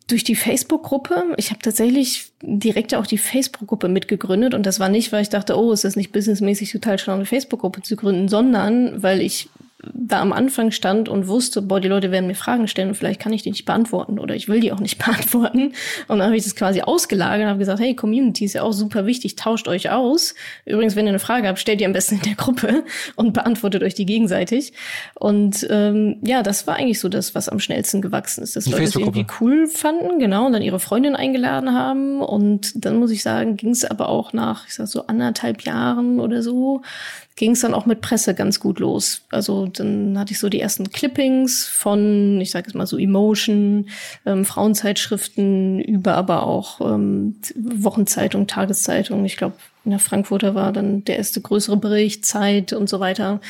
durch die Facebook-Gruppe. Ich habe tatsächlich direkt auch die Facebook-Gruppe mitgegründet und das war nicht, weil ich dachte, oh, ist das nicht businessmäßig total schlau, eine Facebook-Gruppe zu gründen, sondern weil ich da am Anfang stand und wusste, boah, die Leute werden mir Fragen stellen und vielleicht kann ich die nicht beantworten oder ich will die auch nicht beantworten. Und dann habe ich das quasi ausgelagert und habe gesagt, hey, Community ist ja auch super wichtig, tauscht euch aus. Übrigens, wenn ihr eine Frage habt, stellt ihr am besten in der Gruppe und beantwortet euch die gegenseitig. Und ähm, ja, das war eigentlich so das, was am schnellsten gewachsen ist, dass die Leute es irgendwie cool fanden, genau, und dann ihre Freundin eingeladen haben. Und dann muss ich sagen, ging es aber auch nach, ich sag so anderthalb Jahren oder so, ging es dann auch mit Presse ganz gut los. Also dann hatte ich so die ersten Clippings von, ich sage jetzt mal so Emotion, ähm, Frauenzeitschriften, über aber auch ähm, Wochenzeitung, Tageszeitung. Ich glaube, in der Frankfurter war dann der erste größere Bericht, Zeit und so weiter.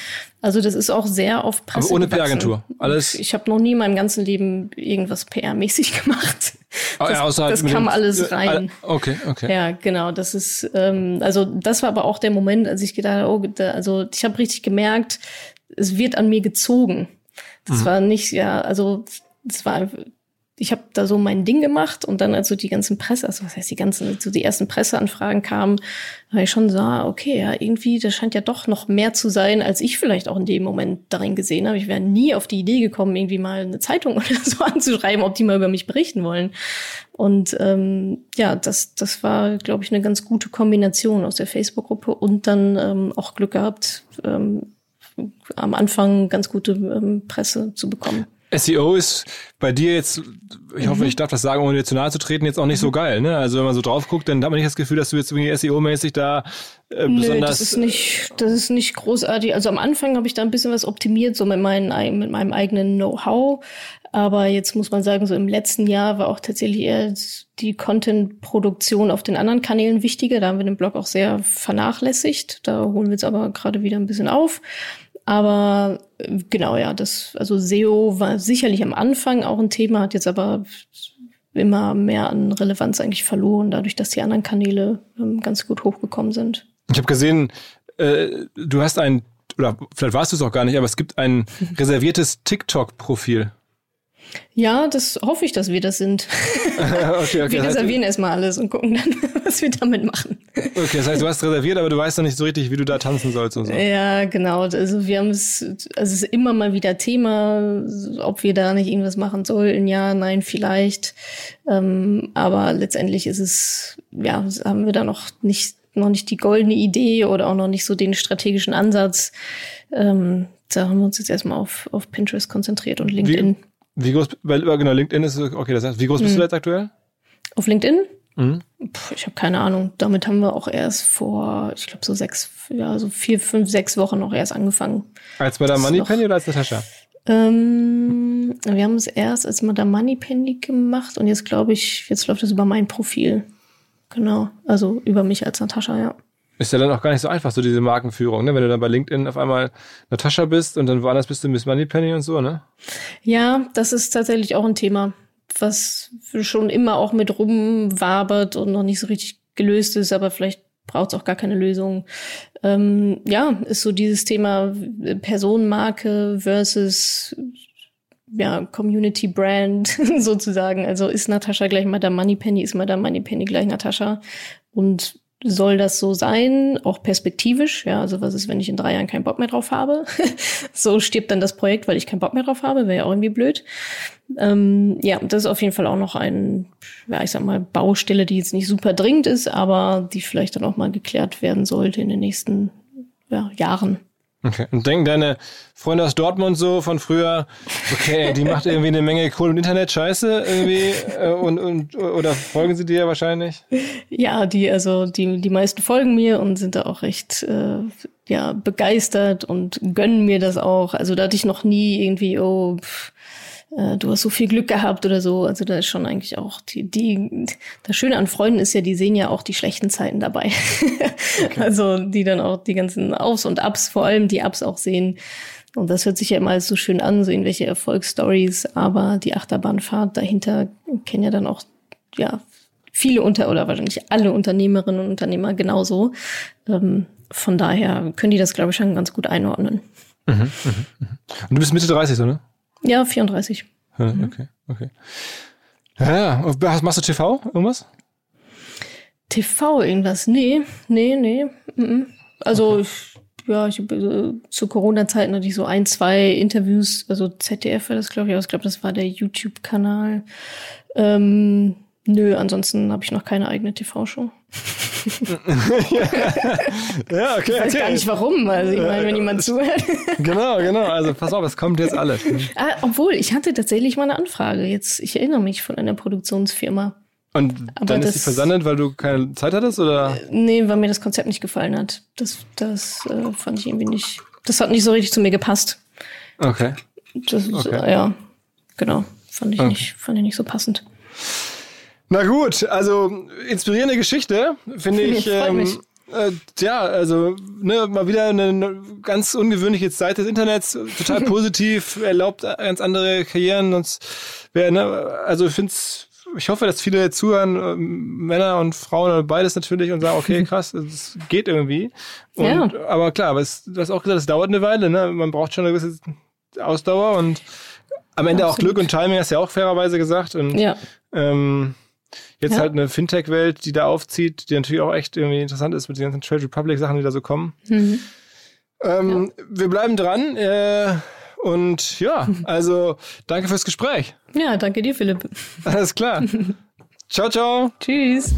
Also das ist auch sehr auf Presse. Aber ohne PR-Agentur. Alles. Ich habe noch nie in meinem ganzen Leben irgendwas PR-mäßig gemacht. Oh, das, ja, das kam alles rein. Okay, okay. Ja, genau. Das ist, ähm, also das war aber auch der Moment, als ich gedacht habe, oh, da, also ich habe richtig gemerkt, es wird an mir gezogen. Das mhm. war nicht, ja, also es war ich habe da so mein Ding gemacht und dann, als so die ganzen Presse, also was heißt die ganzen, so die ersten Presseanfragen kamen, habe ich schon sah, okay, ja, irgendwie, das scheint ja doch noch mehr zu sein, als ich vielleicht auch in dem Moment darin gesehen habe. Ich wäre nie auf die Idee gekommen, irgendwie mal eine Zeitung oder so anzuschreiben, ob die mal über mich berichten wollen. Und ähm, ja, das, das war, glaube ich, eine ganz gute Kombination aus der Facebook-Gruppe und dann ähm, auch Glück gehabt, ähm, am Anfang ganz gute ähm, Presse zu bekommen. SEO ist bei dir jetzt, ich hoffe, mhm. ich darf das sagen, ohne dir zu nahe zu treten, jetzt auch nicht mhm. so geil. Ne? Also wenn man so drauf guckt, dann hat man nicht das Gefühl, dass du jetzt irgendwie SEO-mäßig da äh, Nö, besonders... das ist nicht, das ist nicht großartig. Also am Anfang habe ich da ein bisschen was optimiert, so mit, meinen, mit meinem eigenen Know-how. Aber jetzt muss man sagen, so im letzten Jahr war auch tatsächlich eher die Content-Produktion auf den anderen Kanälen wichtiger. Da haben wir den Blog auch sehr vernachlässigt. Da holen wir jetzt aber gerade wieder ein bisschen auf. Aber genau, ja, das, also SEO war sicherlich am Anfang auch ein Thema, hat jetzt aber immer mehr an Relevanz eigentlich verloren, dadurch, dass die anderen Kanäle ähm, ganz gut hochgekommen sind. Ich habe gesehen, äh, du hast ein, oder vielleicht warst du es auch gar nicht, aber es gibt ein reserviertes TikTok-Profil. Ja, das hoffe ich, dass wir das sind. okay, okay, wir reservieren erstmal alles und gucken dann, was wir damit machen. Okay, das heißt, du hast reserviert, aber du weißt noch nicht so richtig, wie du da tanzen sollst und so. Ja, genau. Also wir haben es, also es ist immer mal wieder Thema, ob wir da nicht irgendwas machen sollten. Ja, nein, vielleicht. Ähm, aber letztendlich ist es, ja, haben wir da noch nicht, noch nicht die goldene Idee oder auch noch nicht so den strategischen Ansatz. Ähm, da haben wir uns jetzt erstmal auf, auf Pinterest konzentriert und LinkedIn. Wie? Wie groß, weil genau, LinkedIn ist, okay, das heißt, wie groß bist mhm. du jetzt aktuell? Auf LinkedIn? Mhm. Puh, ich habe keine Ahnung. Damit haben wir auch erst vor, ich glaube, so sechs, ja, so vier, fünf, sechs Wochen noch erst angefangen. Als Madame Moneypenny oder als Natascha? Ähm, wir haben es erst als Madame Moneypenny gemacht und jetzt glaube ich, jetzt läuft es über mein Profil. Genau, also über mich als Natascha, ja. Ist ja dann auch gar nicht so einfach, so diese Markenführung, ne? Wenn du dann bei LinkedIn auf einmal Natascha bist und dann woanders bist du Miss Moneypenny und so, ne? Ja, das ist tatsächlich auch ein Thema. was schon immer auch mit rumwabert und noch nicht so richtig gelöst ist, aber vielleicht braucht es auch gar keine Lösung. Ähm, ja, ist so dieses Thema Personenmarke versus ja, Community Brand sozusagen. Also ist Natascha gleich Madame Moneypenny, ist Madame Moneypenny gleich Natascha. Und soll das so sein, auch perspektivisch, ja, also was ist, wenn ich in drei Jahren keinen Bock mehr drauf habe? so stirbt dann das Projekt, weil ich keinen Bock mehr drauf habe, wäre ja auch irgendwie blöd. Ähm, ja, das ist auf jeden Fall auch noch ein, ja, ich sag mal, Baustelle, die jetzt nicht super dringend ist, aber die vielleicht dann auch mal geklärt werden sollte in den nächsten ja, Jahren. Okay. Und denken deine Freunde aus Dortmund so von früher, okay, die macht irgendwie eine Menge Kohl und Internet Scheiße irgendwie äh, und, und oder folgen sie dir wahrscheinlich? Ja, die also die die meisten folgen mir und sind da auch recht äh, ja begeistert und gönnen mir das auch. Also da hatte ich noch nie irgendwie oh pff, äh, du hast so viel Glück gehabt oder so. Also da ist schon eigentlich auch die, die, das Schöne an Freunden ist ja, die sehen ja auch die schlechten Zeiten dabei. Okay. Also die dann auch die ganzen Aufs und Ups, vor allem die Ups auch sehen. Und das hört sich ja immer alles so schön an, so irgendwelche Erfolgsstories, aber die Achterbahnfahrt dahinter kennen ja dann auch, ja, viele unter oder wahrscheinlich alle Unternehmerinnen und Unternehmer genauso. Ähm, von daher können die das, glaube ich, schon ganz gut einordnen. Mhm, mh, mh. Und du bist Mitte 30, so, ne? Ja, 34. Mhm. Okay, okay. Ja, ja. Machst du TV? Irgendwas? TV irgendwas? Nee, nee, nee. Also, okay. ja, ich, äh, zu Corona-Zeiten hatte ich so ein, zwei Interviews, also ZDF war das, glaube ich, aber ich glaube, das war der YouTube-Kanal. Ähm, Nö, ansonsten habe ich noch keine eigene TV-Show. ja, okay. Ich weiß okay. gar nicht warum. Also ich meine, wenn jemand zuhört. genau, genau. Also pass auf, es kommt jetzt alles. Ah, obwohl, ich hatte tatsächlich mal eine Anfrage. Jetzt, ich erinnere mich von einer Produktionsfirma. Und Aber dann ist sie versandet, weil du keine Zeit hattest, oder? Äh, nee, weil mir das Konzept nicht gefallen hat. Das, das äh, fand ich irgendwie nicht. Das hat nicht so richtig zu mir gepasst. Okay. Das, okay. ja, genau. Fand ich okay. nicht, fand ich nicht so passend. Na gut, also inspirierende Geschichte, finde ich. Ähm, äh, ja, also ne, mal wieder eine ganz ungewöhnliche Zeit des Internets, total positiv, erlaubt ganz andere Karrieren. Und wer, ne, also ich finde ich hoffe, dass viele zuhören, äh, Männer und Frauen oder beides natürlich und sagen, okay, krass, es geht irgendwie. Und, ja. Aber klar, aber es, du hast auch gesagt, es dauert eine Weile, ne? Man braucht schon eine gewisse Ausdauer und am Ende Absolut. auch Glück und Timing, hast du ja auch fairerweise gesagt. Und, ja. Ähm, Jetzt ja. halt eine Fintech-Welt, die da aufzieht, die natürlich auch echt irgendwie interessant ist mit den ganzen Trade Republic-Sachen, die da so kommen. Mhm. Ähm, ja. Wir bleiben dran. Äh, und ja, also danke fürs Gespräch. Ja, danke dir, Philipp. Alles klar. ciao, ciao. Tschüss.